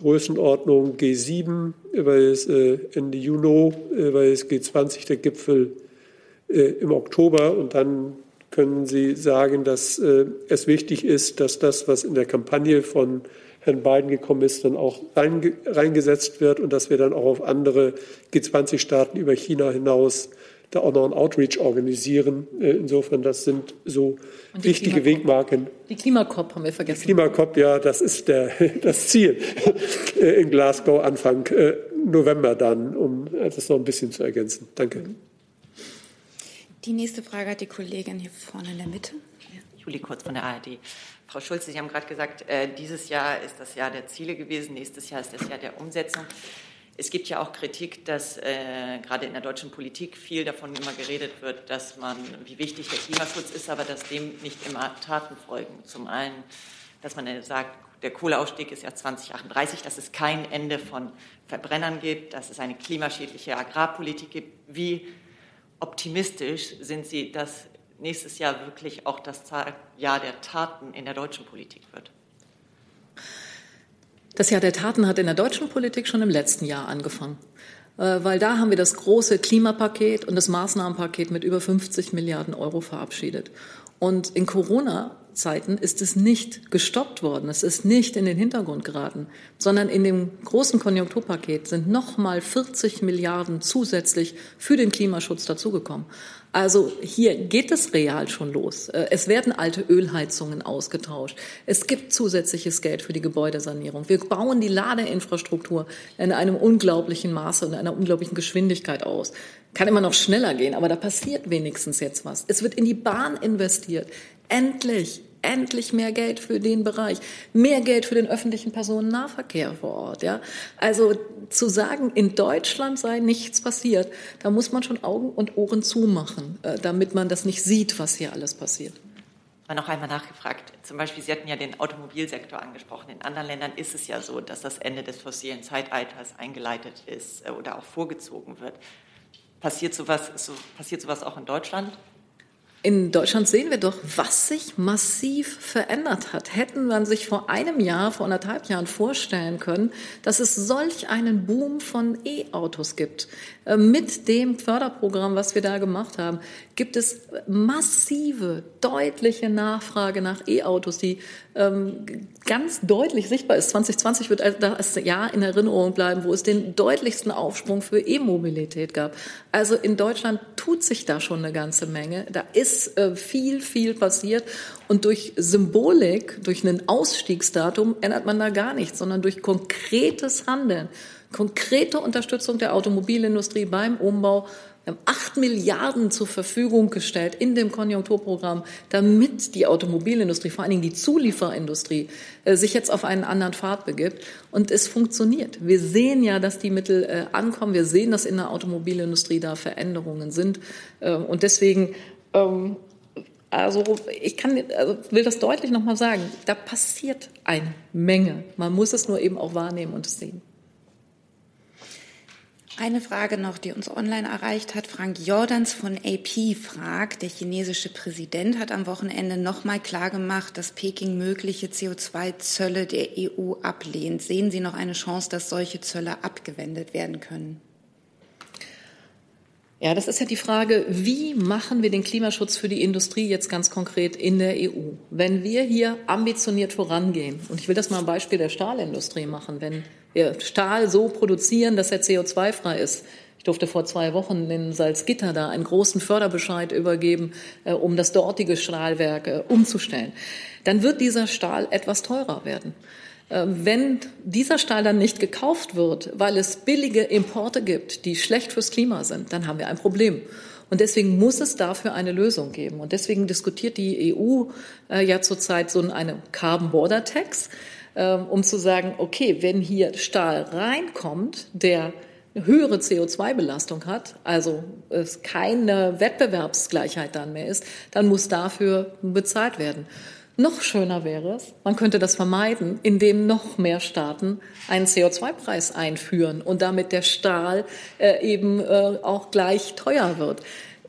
Größenordnung G7, weil es äh, Ende Juni, äh, weil es G20 der Gipfel äh, im Oktober und dann können Sie sagen, dass äh, es wichtig ist, dass das, was in der Kampagne von Herrn Biden gekommen ist, dann auch reingesetzt wird und dass wir dann auch auf andere G20-Staaten über China hinaus da auch noch ein Outreach organisieren. Äh, insofern, das sind so wichtige Wegmarken. Die Klimakop haben wir vergessen. Die Klimakop, ja, das ist der, das Ziel äh, in Glasgow Anfang äh, November dann, um das noch ein bisschen zu ergänzen. Danke. Die nächste Frage hat die Kollegin hier vorne in der Mitte. Juli Kurz von der ARD. Frau Schulze, Sie haben gerade gesagt, dieses Jahr ist das Jahr der Ziele gewesen, nächstes Jahr ist das Jahr der Umsetzung. Es gibt ja auch Kritik, dass äh, gerade in der deutschen Politik viel davon immer geredet wird, dass man, wie wichtig der Klimaschutz ist, aber dass dem nicht immer Taten folgen. Zum einen, dass man sagt, der Kohleausstieg ist ja 2038, dass es kein Ende von Verbrennern gibt, dass es eine klimaschädliche Agrarpolitik gibt. Wie optimistisch sind Sie, dass nächstes Jahr wirklich auch das Jahr der Taten in der deutschen Politik wird? Das Jahr der Taten hat in der deutschen Politik schon im letzten Jahr angefangen, äh, weil da haben wir das große Klimapaket und das Maßnahmenpaket mit über 50 Milliarden Euro verabschiedet. Und in Corona Zeiten ist es nicht gestoppt worden. Es ist nicht in den Hintergrund geraten, sondern in dem großen Konjunkturpaket sind nochmal 40 Milliarden zusätzlich für den Klimaschutz dazugekommen. Also hier geht es real schon los. Äh, es werden alte Ölheizungen ausgetauscht. Es gibt zusätzliches Geld für die Gebäudesanierung. Wir bauen die Ladeinfrastruktur in einem unglaublichen Maße und einer unglaublichen Geschwindigkeit aus. Kann immer noch schneller gehen, aber da passiert wenigstens jetzt was. Es wird in die Bahn investiert. Endlich, endlich mehr Geld für den Bereich, mehr Geld für den öffentlichen Personennahverkehr vor Ort. Ja? Also zu sagen, in Deutschland sei nichts passiert, da muss man schon Augen und Ohren zumachen, äh, damit man das nicht sieht, was hier alles passiert. Noch einmal nachgefragt. Zum Beispiel, Sie hatten ja den Automobilsektor angesprochen. In anderen Ländern ist es ja so, dass das Ende des fossilen Zeitalters eingeleitet ist äh, oder auch vorgezogen wird. Passiert sowas, so, passiert sowas auch in Deutschland? In Deutschland sehen wir doch, was sich massiv verändert hat. Hätten man sich vor einem Jahr, vor anderthalb Jahren vorstellen können, dass es solch einen Boom von E-Autos gibt. Äh, mit dem Förderprogramm, was wir da gemacht haben, gibt es massive, deutliche Nachfrage nach E-Autos, die ähm, ganz deutlich sichtbar ist. 2020 wird das Jahr in Erinnerung bleiben, wo es den deutlichsten Aufschwung für E-Mobilität gab. Also in Deutschland tut sich da schon eine ganze Menge. Da ist äh, viel, viel passiert. Und durch Symbolik, durch ein Ausstiegsdatum ändert man da gar nichts, sondern durch konkretes Handeln konkrete Unterstützung der Automobilindustrie beim Umbau. Wir haben acht Milliarden zur Verfügung gestellt in dem Konjunkturprogramm, damit die Automobilindustrie, vor allen Dingen die Zulieferindustrie, äh, sich jetzt auf einen anderen Pfad begibt. Und es funktioniert. Wir sehen ja, dass die Mittel äh, ankommen. Wir sehen, dass in der Automobilindustrie da Veränderungen sind. Äh, und deswegen ähm, also ich kann, also will das deutlich nochmal sagen, da passiert eine Menge. Man muss es nur eben auch wahrnehmen und es sehen. Eine Frage noch, die uns online erreicht hat. Frank Jordans von AP fragt, der chinesische Präsident hat am Wochenende nochmal klargemacht, dass Peking mögliche CO2-Zölle der EU ablehnt. Sehen Sie noch eine Chance, dass solche Zölle abgewendet werden können? Ja, das ist ja die Frage, wie machen wir den Klimaschutz für die Industrie jetzt ganz konkret in der EU? Wenn wir hier ambitioniert vorangehen, und ich will das mal am Beispiel der Stahlindustrie machen, wenn wir Stahl so produzieren, dass er CO2-frei ist. Ich durfte vor zwei Wochen in Salzgitter da einen großen Förderbescheid übergeben, äh, um das dortige Stahlwerk äh, umzustellen. Dann wird dieser Stahl etwas teurer werden. Äh, wenn dieser Stahl dann nicht gekauft wird, weil es billige Importe gibt, die schlecht fürs Klima sind, dann haben wir ein Problem. Und deswegen muss es dafür eine Lösung geben. Und deswegen diskutiert die EU äh, ja zurzeit so eine Carbon Border Tax. Ähm, um zu sagen, okay, wenn hier Stahl reinkommt, der eine höhere CO2-Belastung hat, also es keine Wettbewerbsgleichheit dann mehr ist, dann muss dafür bezahlt werden. Noch schöner wäre es, man könnte das vermeiden, indem noch mehr Staaten einen CO2-Preis einführen und damit der Stahl äh, eben äh, auch gleich teuer wird.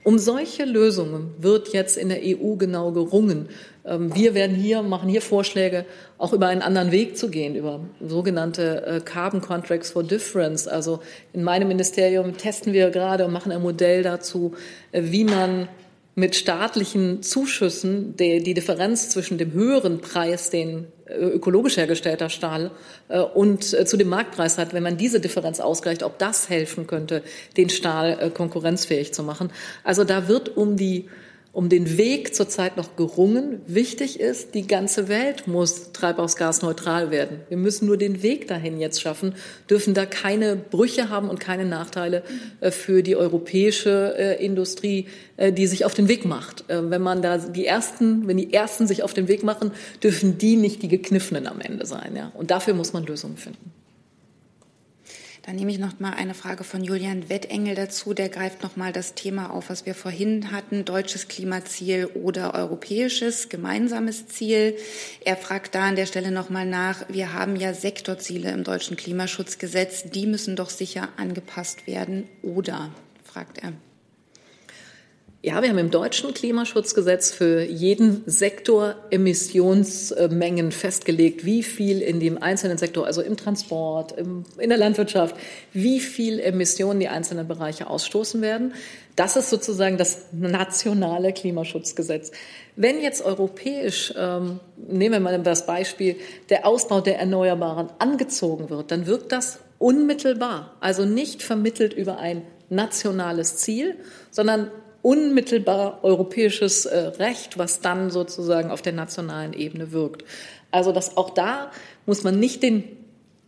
Um solche Lösungen wird jetzt in der EU genau gerungen. Ähm, wir werden hier, machen hier Vorschläge, auch über einen anderen Weg zu gehen, über sogenannte äh, Carbon Contracts for Difference. Also in meinem Ministerium testen wir gerade und machen ein Modell dazu, äh, wie man mit staatlichen Zuschüssen die, die Differenz zwischen dem höheren Preis, den äh, ökologisch hergestellter Stahl und zu dem Marktpreis hat, wenn man diese Differenz ausgleicht, ob das helfen könnte, den Stahl konkurrenzfähig zu machen. Also da wird um die um den Weg zurzeit noch gerungen. Wichtig ist, die ganze Welt muss treibhausgasneutral werden. Wir müssen nur den Weg dahin jetzt schaffen, dürfen da keine Brüche haben und keine Nachteile äh, für die europäische äh, Industrie, äh, die sich auf den Weg macht. Wenn man da die ersten, wenn die ersten sich auf den Weg machen, dürfen die nicht die gekniffenen am Ende sein. Ja? Und dafür muss man Lösungen finden. Dann nehme ich noch mal eine Frage von Julian Wettengel dazu. Der greift noch mal das Thema auf, was wir vorhin hatten: deutsches Klimaziel oder europäisches gemeinsames Ziel. Er fragt da an der Stelle noch mal nach: Wir haben ja Sektorziele im deutschen Klimaschutzgesetz. Die müssen doch sicher angepasst werden, oder? fragt er. Ja, wir haben im deutschen Klimaschutzgesetz für jeden Sektor Emissionsmengen festgelegt, wie viel in dem einzelnen Sektor, also im Transport, im, in der Landwirtschaft, wie viel Emissionen die einzelnen Bereiche ausstoßen werden. Das ist sozusagen das nationale Klimaschutzgesetz. Wenn jetzt europäisch, ähm, nehmen wir mal das Beispiel, der Ausbau der Erneuerbaren angezogen wird, dann wirkt das unmittelbar, also nicht vermittelt über ein nationales Ziel, sondern unmittelbar europäisches äh, Recht, was dann sozusagen auf der nationalen Ebene wirkt. Also dass auch da muss man nicht den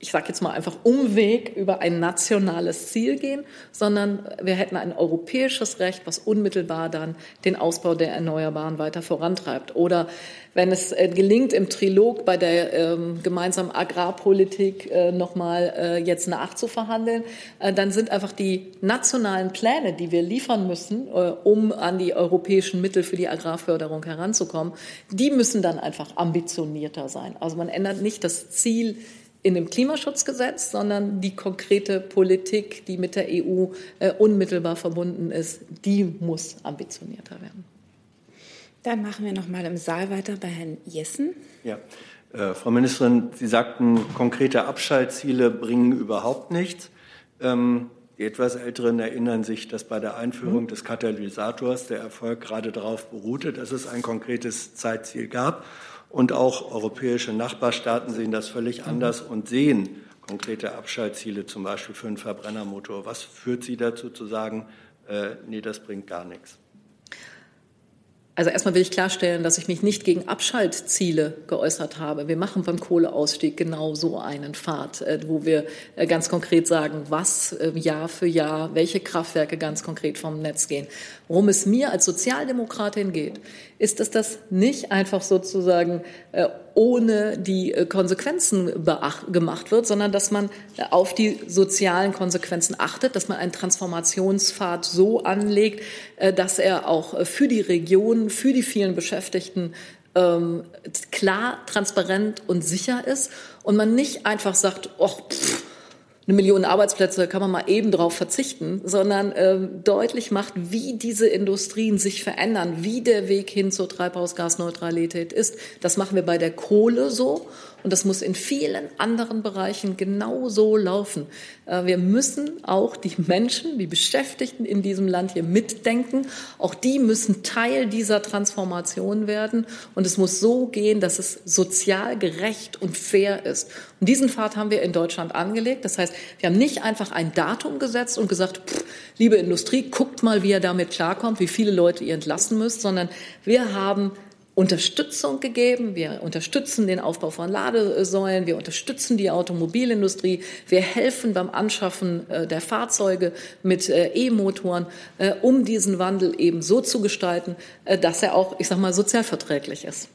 ich sage jetzt mal einfach Umweg über ein nationales Ziel gehen, sondern wir hätten ein europäisches Recht, was unmittelbar dann den Ausbau der Erneuerbaren weiter vorantreibt. Oder wenn es äh, gelingt, im Trilog bei der ähm, gemeinsamen Agrarpolitik äh, nochmal äh, jetzt nachzuverhandeln, äh, dann sind einfach die nationalen Pläne, die wir liefern müssen, äh, um an die europäischen Mittel für die Agrarförderung heranzukommen, die müssen dann einfach ambitionierter sein. Also man ändert nicht das Ziel in dem Klimaschutzgesetz, sondern die konkrete Politik, die mit der EU äh, unmittelbar verbunden ist, die muss ambitionierter werden. Dann machen wir noch mal im Saal weiter bei Herrn Jessen. Ja. Äh, Frau Ministerin, Sie sagten, konkrete Abschaltziele bringen überhaupt nichts. Ähm, die etwas Älteren erinnern sich, dass bei der Einführung mhm. des Katalysators der Erfolg gerade darauf beruhte, dass es ein konkretes Zeitziel gab. Und auch europäische Nachbarstaaten sehen das völlig mhm. anders und sehen konkrete Abschaltziele, zum Beispiel für einen Verbrennermotor. Was führt Sie dazu zu sagen, äh, nee, das bringt gar nichts? Also erstmal will ich klarstellen, dass ich mich nicht gegen Abschaltziele geäußert habe. Wir machen beim Kohleausstieg genau so einen Pfad, äh, wo wir äh, ganz konkret sagen, was äh, Jahr für Jahr, welche Kraftwerke ganz konkret vom Netz gehen. Worum es mir als Sozialdemokratin geht, ist, dass das nicht einfach sozusagen ohne die Konsequenzen gemacht wird, sondern dass man auf die sozialen Konsequenzen achtet, dass man einen Transformationspfad so anlegt, dass er auch für die Region, für die vielen Beschäftigten ähm, klar, transparent und sicher ist und man nicht einfach sagt, oh, pff, eine Million Arbeitsplätze kann man mal eben drauf verzichten, sondern ähm, deutlich macht, wie diese Industrien sich verändern, wie der Weg hin zur Treibhausgasneutralität ist. Das machen wir bei der Kohle so und das muss in vielen anderen Bereichen genauso laufen. Äh, wir müssen auch die Menschen, die Beschäftigten in diesem Land hier mitdenken. Auch die müssen Teil dieser Transformation werden. Und es muss so gehen, dass es sozial gerecht und fair ist. Und diesen Pfad haben wir in Deutschland angelegt. Das heißt, wir haben nicht einfach ein Datum gesetzt und gesagt, pff, liebe Industrie, guckt mal, wie ihr damit klarkommt, wie viele Leute ihr entlassen müsst, sondern wir haben Unterstützung gegeben. Wir unterstützen den Aufbau von Ladesäulen. Wir unterstützen die Automobilindustrie. Wir helfen beim Anschaffen äh, der Fahrzeuge mit äh, E-Motoren, äh, um diesen Wandel eben so zu gestalten, dass er auch, ich sag mal, sozialverträglich ist.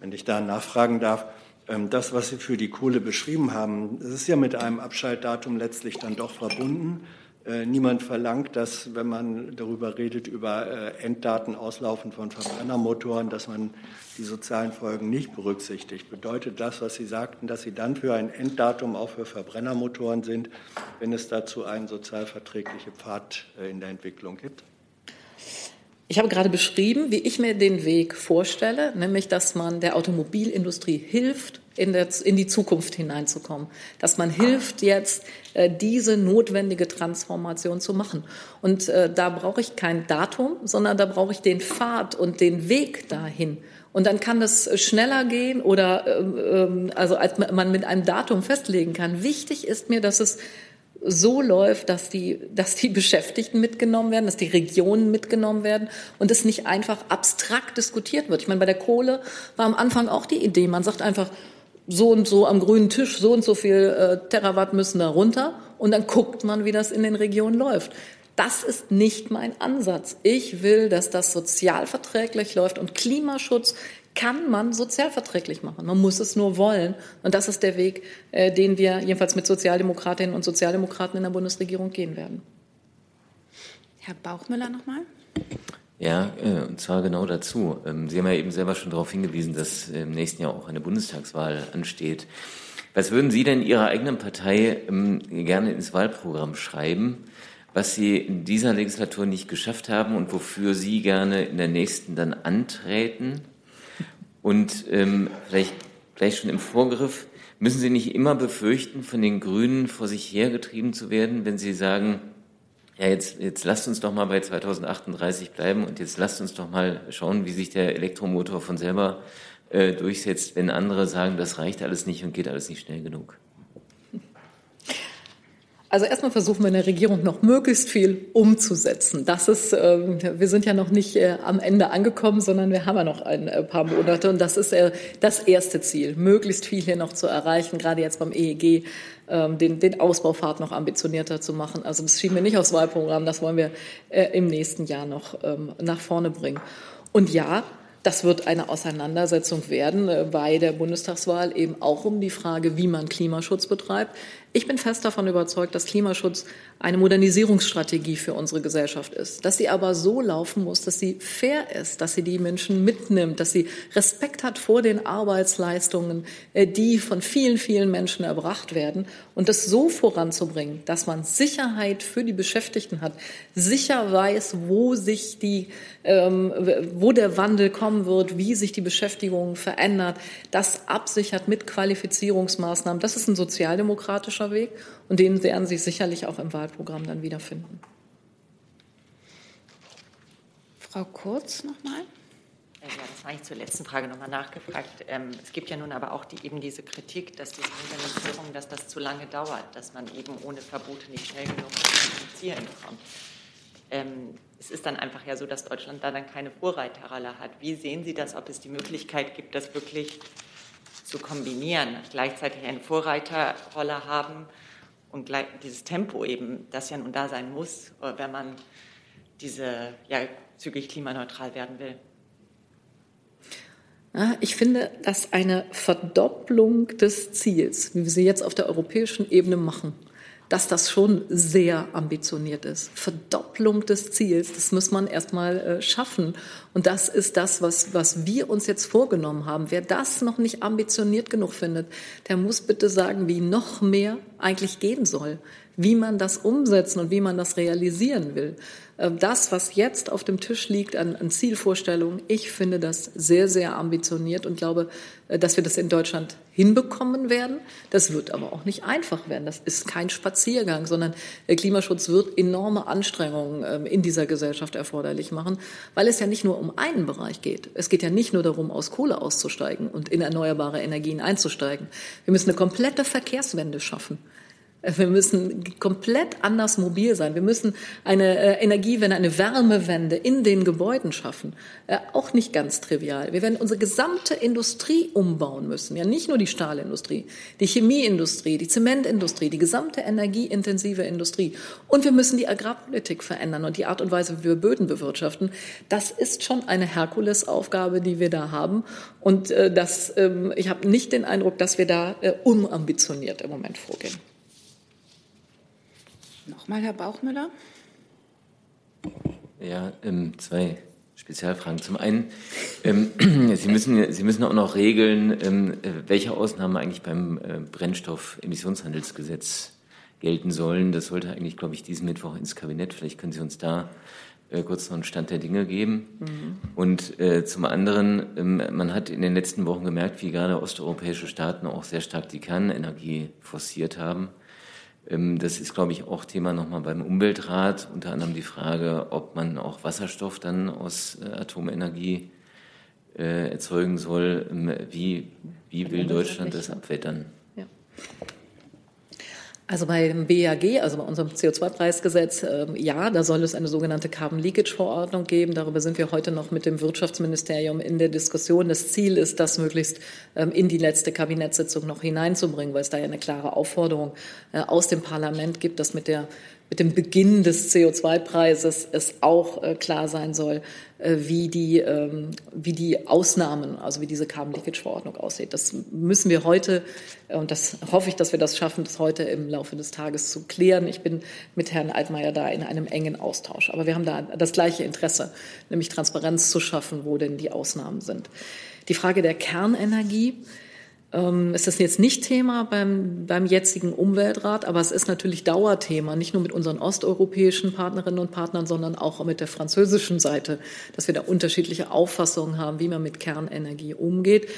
Wenn ich da nachfragen darf, das, was Sie für die Kohle beschrieben haben, das ist ja mit einem Abschaltdatum letztlich dann doch verbunden. Äh, niemand verlangt, dass, wenn man darüber redet, über äh, Enddaten auslaufen von Verbrennermotoren, dass man die sozialen Folgen nicht berücksichtigt. Bedeutet das, was Sie sagten, dass Sie dann für ein Enddatum auch für Verbrennermotoren sind, wenn es dazu einen sozialverträglichen Pfad äh, in der Entwicklung gibt? Ich habe gerade beschrieben, wie ich mir den Weg vorstelle, nämlich dass man der Automobilindustrie hilft, in, der, in die Zukunft hineinzukommen, dass man hilft, jetzt äh, diese notwendige Transformation zu machen. Und äh, da brauche ich kein Datum, sondern da brauche ich den Pfad und den Weg dahin. Und dann kann das schneller gehen oder äh, also als man mit einem Datum festlegen kann. Wichtig ist mir, dass es so läuft, dass die, dass die Beschäftigten mitgenommen werden, dass die Regionen mitgenommen werden und es nicht einfach abstrakt diskutiert wird. Ich meine, bei der Kohle war am Anfang auch die Idee, man sagt einfach, so und so am grünen Tisch, so und so viel äh, Terawatt müssen da runter und dann guckt man, wie das in den Regionen läuft. Das ist nicht mein Ansatz. Ich will, dass das sozialverträglich läuft und Klimaschutz kann man sozialverträglich machen. Man muss es nur wollen. Und das ist der Weg, äh, den wir jedenfalls mit Sozialdemokratinnen und Sozialdemokraten in der Bundesregierung gehen werden. Herr Bauchmüller nochmal. Ja, äh, und zwar genau dazu. Ähm, Sie haben ja eben selber schon darauf hingewiesen, dass im nächsten Jahr auch eine Bundestagswahl ansteht. Was würden Sie denn Ihrer eigenen Partei ähm, gerne ins Wahlprogramm schreiben? was Sie in dieser Legislatur nicht geschafft haben und wofür Sie gerne in der nächsten dann antreten? Und ähm, vielleicht gleich schon im Vorgriff, müssen Sie nicht immer befürchten, von den Grünen vor sich hergetrieben zu werden, wenn Sie sagen, ja, jetzt, jetzt lasst uns doch mal bei 2038 bleiben und jetzt lasst uns doch mal schauen, wie sich der Elektromotor von selber äh, durchsetzt, wenn andere sagen, das reicht alles nicht und geht alles nicht schnell genug. Also erstmal versuchen wir in der Regierung noch möglichst viel umzusetzen. Das ist, äh, wir sind ja noch nicht äh, am Ende angekommen, sondern wir haben ja noch ein äh, paar Monate und das ist äh, das erste Ziel, möglichst viel hier noch zu erreichen, gerade jetzt beim EEG, ähm, den, den Ausbaufahrt noch ambitionierter zu machen. Also das schieben wir nicht aufs Wahlprogramm, das wollen wir im nächsten Jahr noch ähm, nach vorne bringen. Und ja, das wird eine Auseinandersetzung werden bei der Bundestagswahl eben auch um die Frage, wie man Klimaschutz betreibt. Ich bin fest davon überzeugt, dass Klimaschutz eine Modernisierungsstrategie für unsere Gesellschaft ist, dass sie aber so laufen muss, dass sie fair ist, dass sie die Menschen mitnimmt, dass sie Respekt hat vor den Arbeitsleistungen, äh, die von vielen, vielen Menschen erbracht werden und das so voranzubringen, dass man Sicherheit für die Beschäftigten hat, sicher weiß, wo sich die, ähm, wo der Wandel kommen wird, wie sich die Beschäftigung verändert, das absichert mit Qualifizierungsmaßnahmen. Das ist ein sozialdemokratischer demokratischer Weg und den werden Sie sicherlich auch im Wahlprogramm dann wiederfinden. Frau Kurz nochmal. Ja, das war ich zur letzten Frage nochmal nachgefragt. Ähm, es gibt ja nun aber auch die, eben diese Kritik, dass diese Implementierung, dass das zu lange dauert, dass man eben ohne Verbote nicht schnell genug Zielen kommt. Ähm, es ist dann einfach ja so, dass Deutschland da dann keine Vorreiterrolle hat. Wie sehen Sie das, ob es die Möglichkeit gibt, das wirklich zu kombinieren, gleichzeitig eine Vorreiterrolle haben und gleich dieses Tempo eben, das ja nun da sein muss, äh, wenn man diese ja, zügig klimaneutral werden will. Ich finde, dass eine Verdopplung des Ziels, wie wir sie jetzt auf der europäischen Ebene machen, dass das schon sehr ambitioniert ist. Verdopplung des Ziels, das muss man erstmal äh, schaffen. Und das ist das, was, was wir uns jetzt vorgenommen haben. Wer das noch nicht ambitioniert genug findet, der muss bitte sagen, wie noch mehr eigentlich gehen soll, wie man das umsetzen und wie man das realisieren will. Ähm, das, was jetzt auf dem Tisch liegt an, an, Zielvorstellungen, ich finde das sehr, sehr ambitioniert und glaube, äh, dass wir das in Deutschland hinbekommen werden. Das wird aber auch nicht einfach werden. Das ist kein Spaziergang, sondern der Klimaschutz wird enorme Anstrengungen ähm, in dieser Gesellschaft erforderlich machen, weil es ja nicht nur um einen Bereich geht. Es geht ja nicht nur darum, aus Kohle auszusteigen und in erneuerbare Energien einzusteigen. Wir müssen eine komplette Verkehrswende schaffen. Wir müssen komplett anders mobil sein. Wir müssen eine äh, Energiewende, eine Wärmewende in den Gebäuden schaffen. Äh, auch nicht ganz trivial. Wir werden unsere gesamte Industrie umbauen müssen. Ja, nicht nur die Stahlindustrie, die Chemieindustrie, die Zementindustrie, die gesamte energieintensive Industrie. Und wir müssen die Agrarpolitik verändern und die Art und Weise, wie wir Böden bewirtschaften. Das ist schon eine Herkulesaufgabe, die wir da haben. Und äh, das, ähm, ich habe nicht den Eindruck, dass wir da äh, unambitioniert im Moment vorgehen. Nochmal Herr Bauchmüller. Ja, ähm, zwei Spezialfragen. Zum einen, ähm, Sie, müssen, Sie müssen auch noch regeln, ähm, welche Ausnahmen eigentlich beim äh, Brennstoffemissionshandelsgesetz gelten sollen. Das sollte eigentlich, glaube ich, diesen Mittwoch ins Kabinett. Vielleicht können Sie uns da äh, kurz noch einen Stand der Dinge geben. Mhm. Und äh, zum anderen, ähm, man hat in den letzten Wochen gemerkt, wie gerade osteuropäische Staaten auch sehr stark die Kernenergie forciert haben. Ähm, das ist, glaube ich, auch Thema nochmal beim Umweltrat. Unter anderem die Frage, ob man auch Wasserstoff dann aus äh, Atomenergie äh, erzeugen soll. Ähm, wie, wie will Deutschland das abwettern? Ja. Also beim BAG, also bei unserem CO2-Preisgesetz, äh, ja, da soll es eine sogenannte Carbon Leakage-Verordnung geben. Darüber sind wir heute noch mit dem Wirtschaftsministerium in der Diskussion. Das Ziel ist, das möglichst ähm, in die letzte Kabinettssitzung noch hineinzubringen, weil es da ja eine klare Aufforderung äh, aus dem Parlament gibt, dass mit der mit dem Beginn des CO2-Preises es auch äh, klar sein soll, äh, wie, die, ähm, wie die Ausnahmen, also wie diese Carbon Leakage-Verordnung aussieht. Das müssen wir heute, äh, und das hoffe ich, dass wir das schaffen, das heute im Laufe des Tages zu klären. Ich bin mit Herrn Altmaier da in einem engen Austausch. Aber wir haben da das gleiche Interesse, nämlich Transparenz zu schaffen, wo denn die Ausnahmen sind. Die Frage der Kernenergie Ähm, ist jetzt nicht Thema beim, beim jetzigen Umweltrat, aber es ist natürlich Dauerthema, nicht nur mit unseren osteuropäischen Partnerinnen und Partnern, sondern auch mit der französischen Seite, dass wir da unterschiedliche Auffassungen haben, wie man mit Kernenergie umgeht.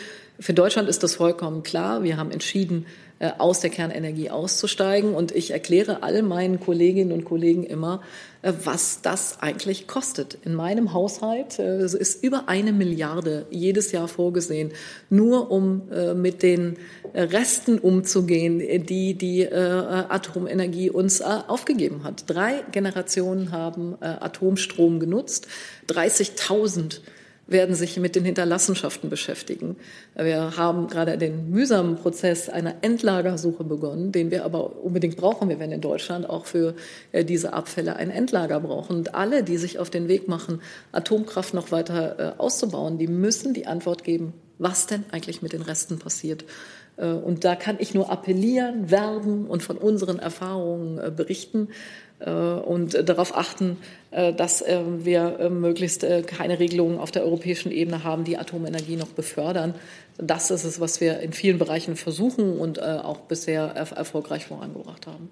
Für Deutschland ist das vollkommen klar. Wir haben entschieden, äh, aus der Kernenergie auszusteigen. Und ich erkläre all meinen Kolleginnen und Kollegen immer, äh, was das eigentlich kostet. In meinem Haushalt äh, ist über eine Milliarde jedes Jahr vorgesehen, nur um mit den Resten umzugehen, die die Atomenergie uns aufgegeben hat. Drei Generationen haben Atomstrom genutzt, 30.000 werden sich mit den Hinterlassenschaften beschäftigen. Wir haben gerade den mühsamen Prozess einer Endlagersuche begonnen, den wir aber unbedingt brauchen. Wir werden in Deutschland auch für äh, diese Abfälle ein Endlager brauchen. Und alle, die sich auf den Weg machen, Atomkraft noch weiter äh, auszubauen, die müssen die Antwort geben, was denn eigentlich mit den Resten passiert. Äh, und da kann ich nur appellieren, werben und von unseren Erfahrungen berichten. Äh, und darauf achten, äh, dass äh, wir möglichst keine Regelungen auf der europäischen Ebene haben, die Atomenergie noch befördern. Das ist es, was wir in vielen Bereichen versuchen und auch bisher erfolgreich vorangebracht haben.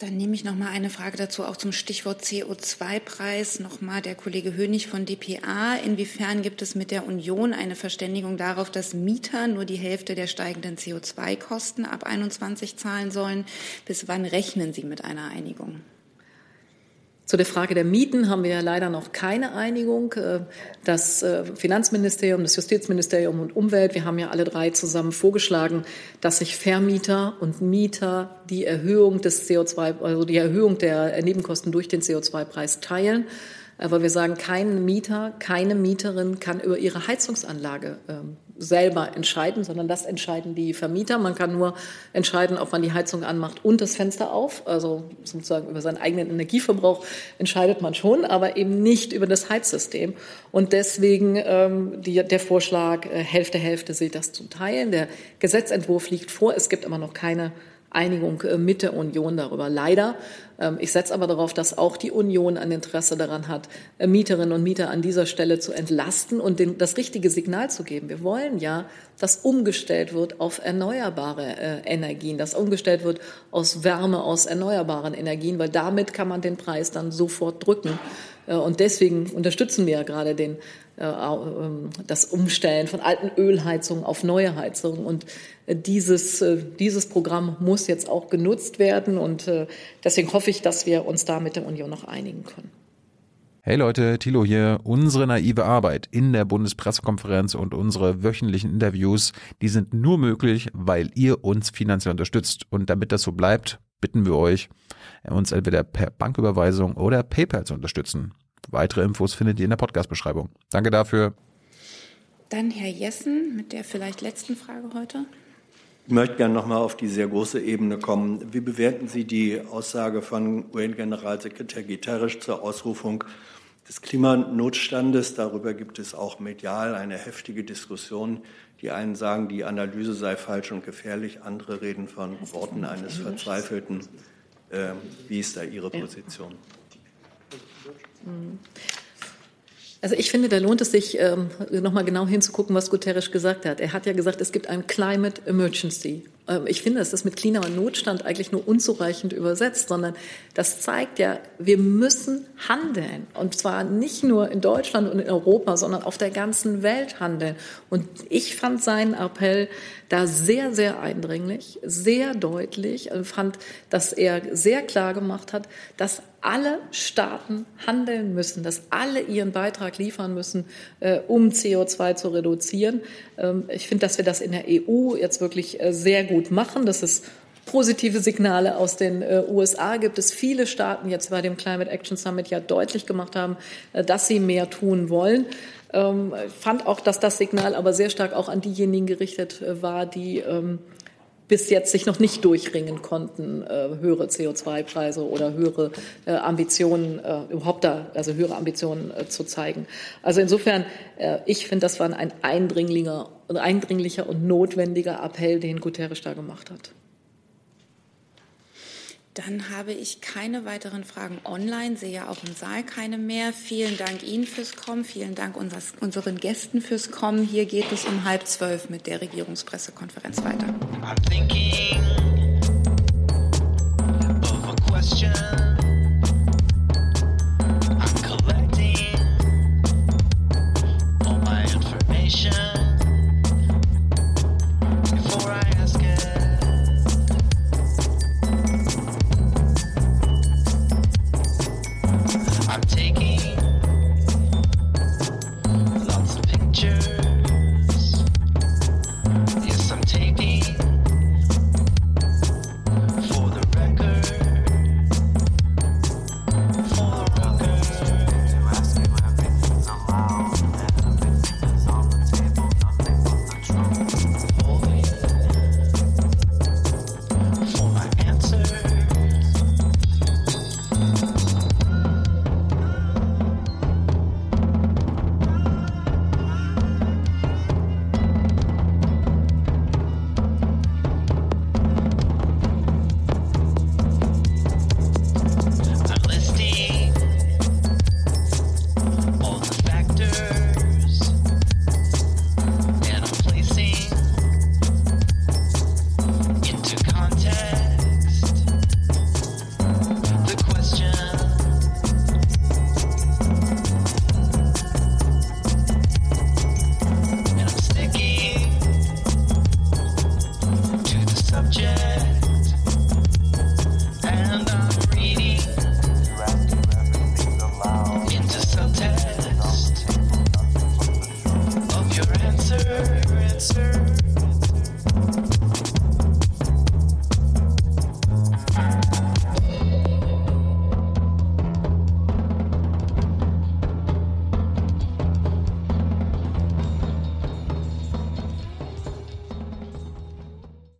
Dann nehme ich noch mal eine Frage dazu, auch zum Stichwort CO2-Preis. Nochmal der Kollege Hönig von dpa. Inwiefern gibt es mit der Union eine Verständigung darauf, dass Mieter nur die Hälfte der steigenden CO2-Kosten ab 21 zahlen sollen? Bis wann rechnen Sie mit einer Einigung? Zu der Frage der Mieten haben wir ja leider noch keine Einigung. Äh, das äh, Finanzministerium, das Justizministerium und Umwelt, wir haben ja alle drei zusammen vorgeschlagen, dass sich Vermieter und Mieter die Erhöhung des CO2, also die Erhöhung der Nebenkosten durch den CO2-Preis teilen. Aber wir sagen, kein Mieter, keine Mieterin kann über ihre Heizungsanlage ähm, selber entscheiden, sondern das entscheiden die Vermieter. Man kann nur entscheiden, ob man die Heizung anmacht und das Fenster auf. Also sozusagen über seinen eigenen Energieverbrauch entscheidet man schon, aber eben nicht über das Heizsystem. Und deswegen ähm, die, der Vorschlag, äh, Hälfte, Hälfte sich das zu teilen. Der Gesetzentwurf liegt vor. Es gibt aber noch keine Einigung äh, mit der Union darüber. Leider. Ähm, ich setze aber darauf, dass auch die Union ein Interesse daran hat, äh, Mieterinnen und Mieter an dieser Stelle zu entlasten und das richtige Signal zu geben. Wir wollen ja, dass umgestellt wird auf erneuerbare äh, Energien, dass umgestellt wird aus Wärme, aus erneuerbaren Energien, weil damit kann man den Preis dann sofort drücken. Und deswegen unterstützen wir ja gerade den das Umstellen von alten Ölheizungen auf neue Heizungen. Und äh, dieses, äh, dieses Programm muss jetzt auch genutzt werden. Und deswegen hoffe ich, dass wir uns da mit der Union noch einigen können. Hey Leute, Thilo hier. Unsere naive Arbeit in der Bundespressekonferenz und unsere wöchentlichen Interviews, die sind nur möglich, weil ihr uns finanziell unterstützt. Und damit das so bleibt, bitten wir euch, uns entweder per Banküberweisung oder PayPal zu unterstützen. Weitere Infos findet ihr in der Podcast-Beschreibung. Danke dafür. Dann Herr Jessen mit der vielleicht letzten Frage heute. Ich möchte gerne noch mal auf die sehr große Ebene kommen. Wie bewerten Sie die Aussage von UN-Generalsekretär Guterres zur Ausrufung des Klimanotstandes? Darüber gibt es auch medial eine heftige Diskussion. Die einen sagen, die Analyse sei falsch und gefährlich, andere reden von Worten eines Verzweifelten. Ähm, wie ist da Ihre Position? Mhm. Also ich finde, da lohnt es sich, ähm, nochmal genau hinzugucken, was Guterres gesagt hat. Er hat ja gesagt, es gibt ein Climate Emergency. Ähm, ich finde, es ist mit Klimanotstand eigentlich nur unzureichend übersetzt, sondern das zeigt ja, wir müssen handeln. Und zwar nicht nur in Deutschland und in Europa, sondern auf der ganzen Welt handeln. Und ich fand seinen Appell da sehr, sehr eindringlich, sehr deutlich, und fand, dass er sehr klar gemacht hat, dass alle Staaten handeln müssen, dass alle ihren Beitrag liefern müssen, äh, um CO2 zu reduzieren. Ähm, ich finde, dass wir das in der EU jetzt wirklich äh, sehr gut machen. Das ist positive Signale aus den äh, USA gibt es viele Staaten jetzt bei dem Climate Action Summit ja deutlich gemacht haben, äh, dass sie mehr tun wollen. Ähm, fand auch, dass das Signal aber sehr stark auch an diejenigen gerichtet äh, war, die ähm, bis jetzt sich noch nicht durchringen konnten, äh, höhere CO2-Preise oder höhere äh, Ambitionen, äh, überhaupt da, also höhere Ambitionen äh, zu zeigen. Also insofern, äh, ich finde, das war ein eindringlicher, eindringlicher und notwendiger Appell, den Guterres da gemacht hat. Dann habe ich keine weiteren Fragen online, sehe ja auch im Saal keine mehr. Vielen Dank Ihnen fürs Kommen, vielen Dank unseres, unseren Gästen fürs Kommen. Hier geht es um halb zwölf mit der Regierungspressekonferenz weiter.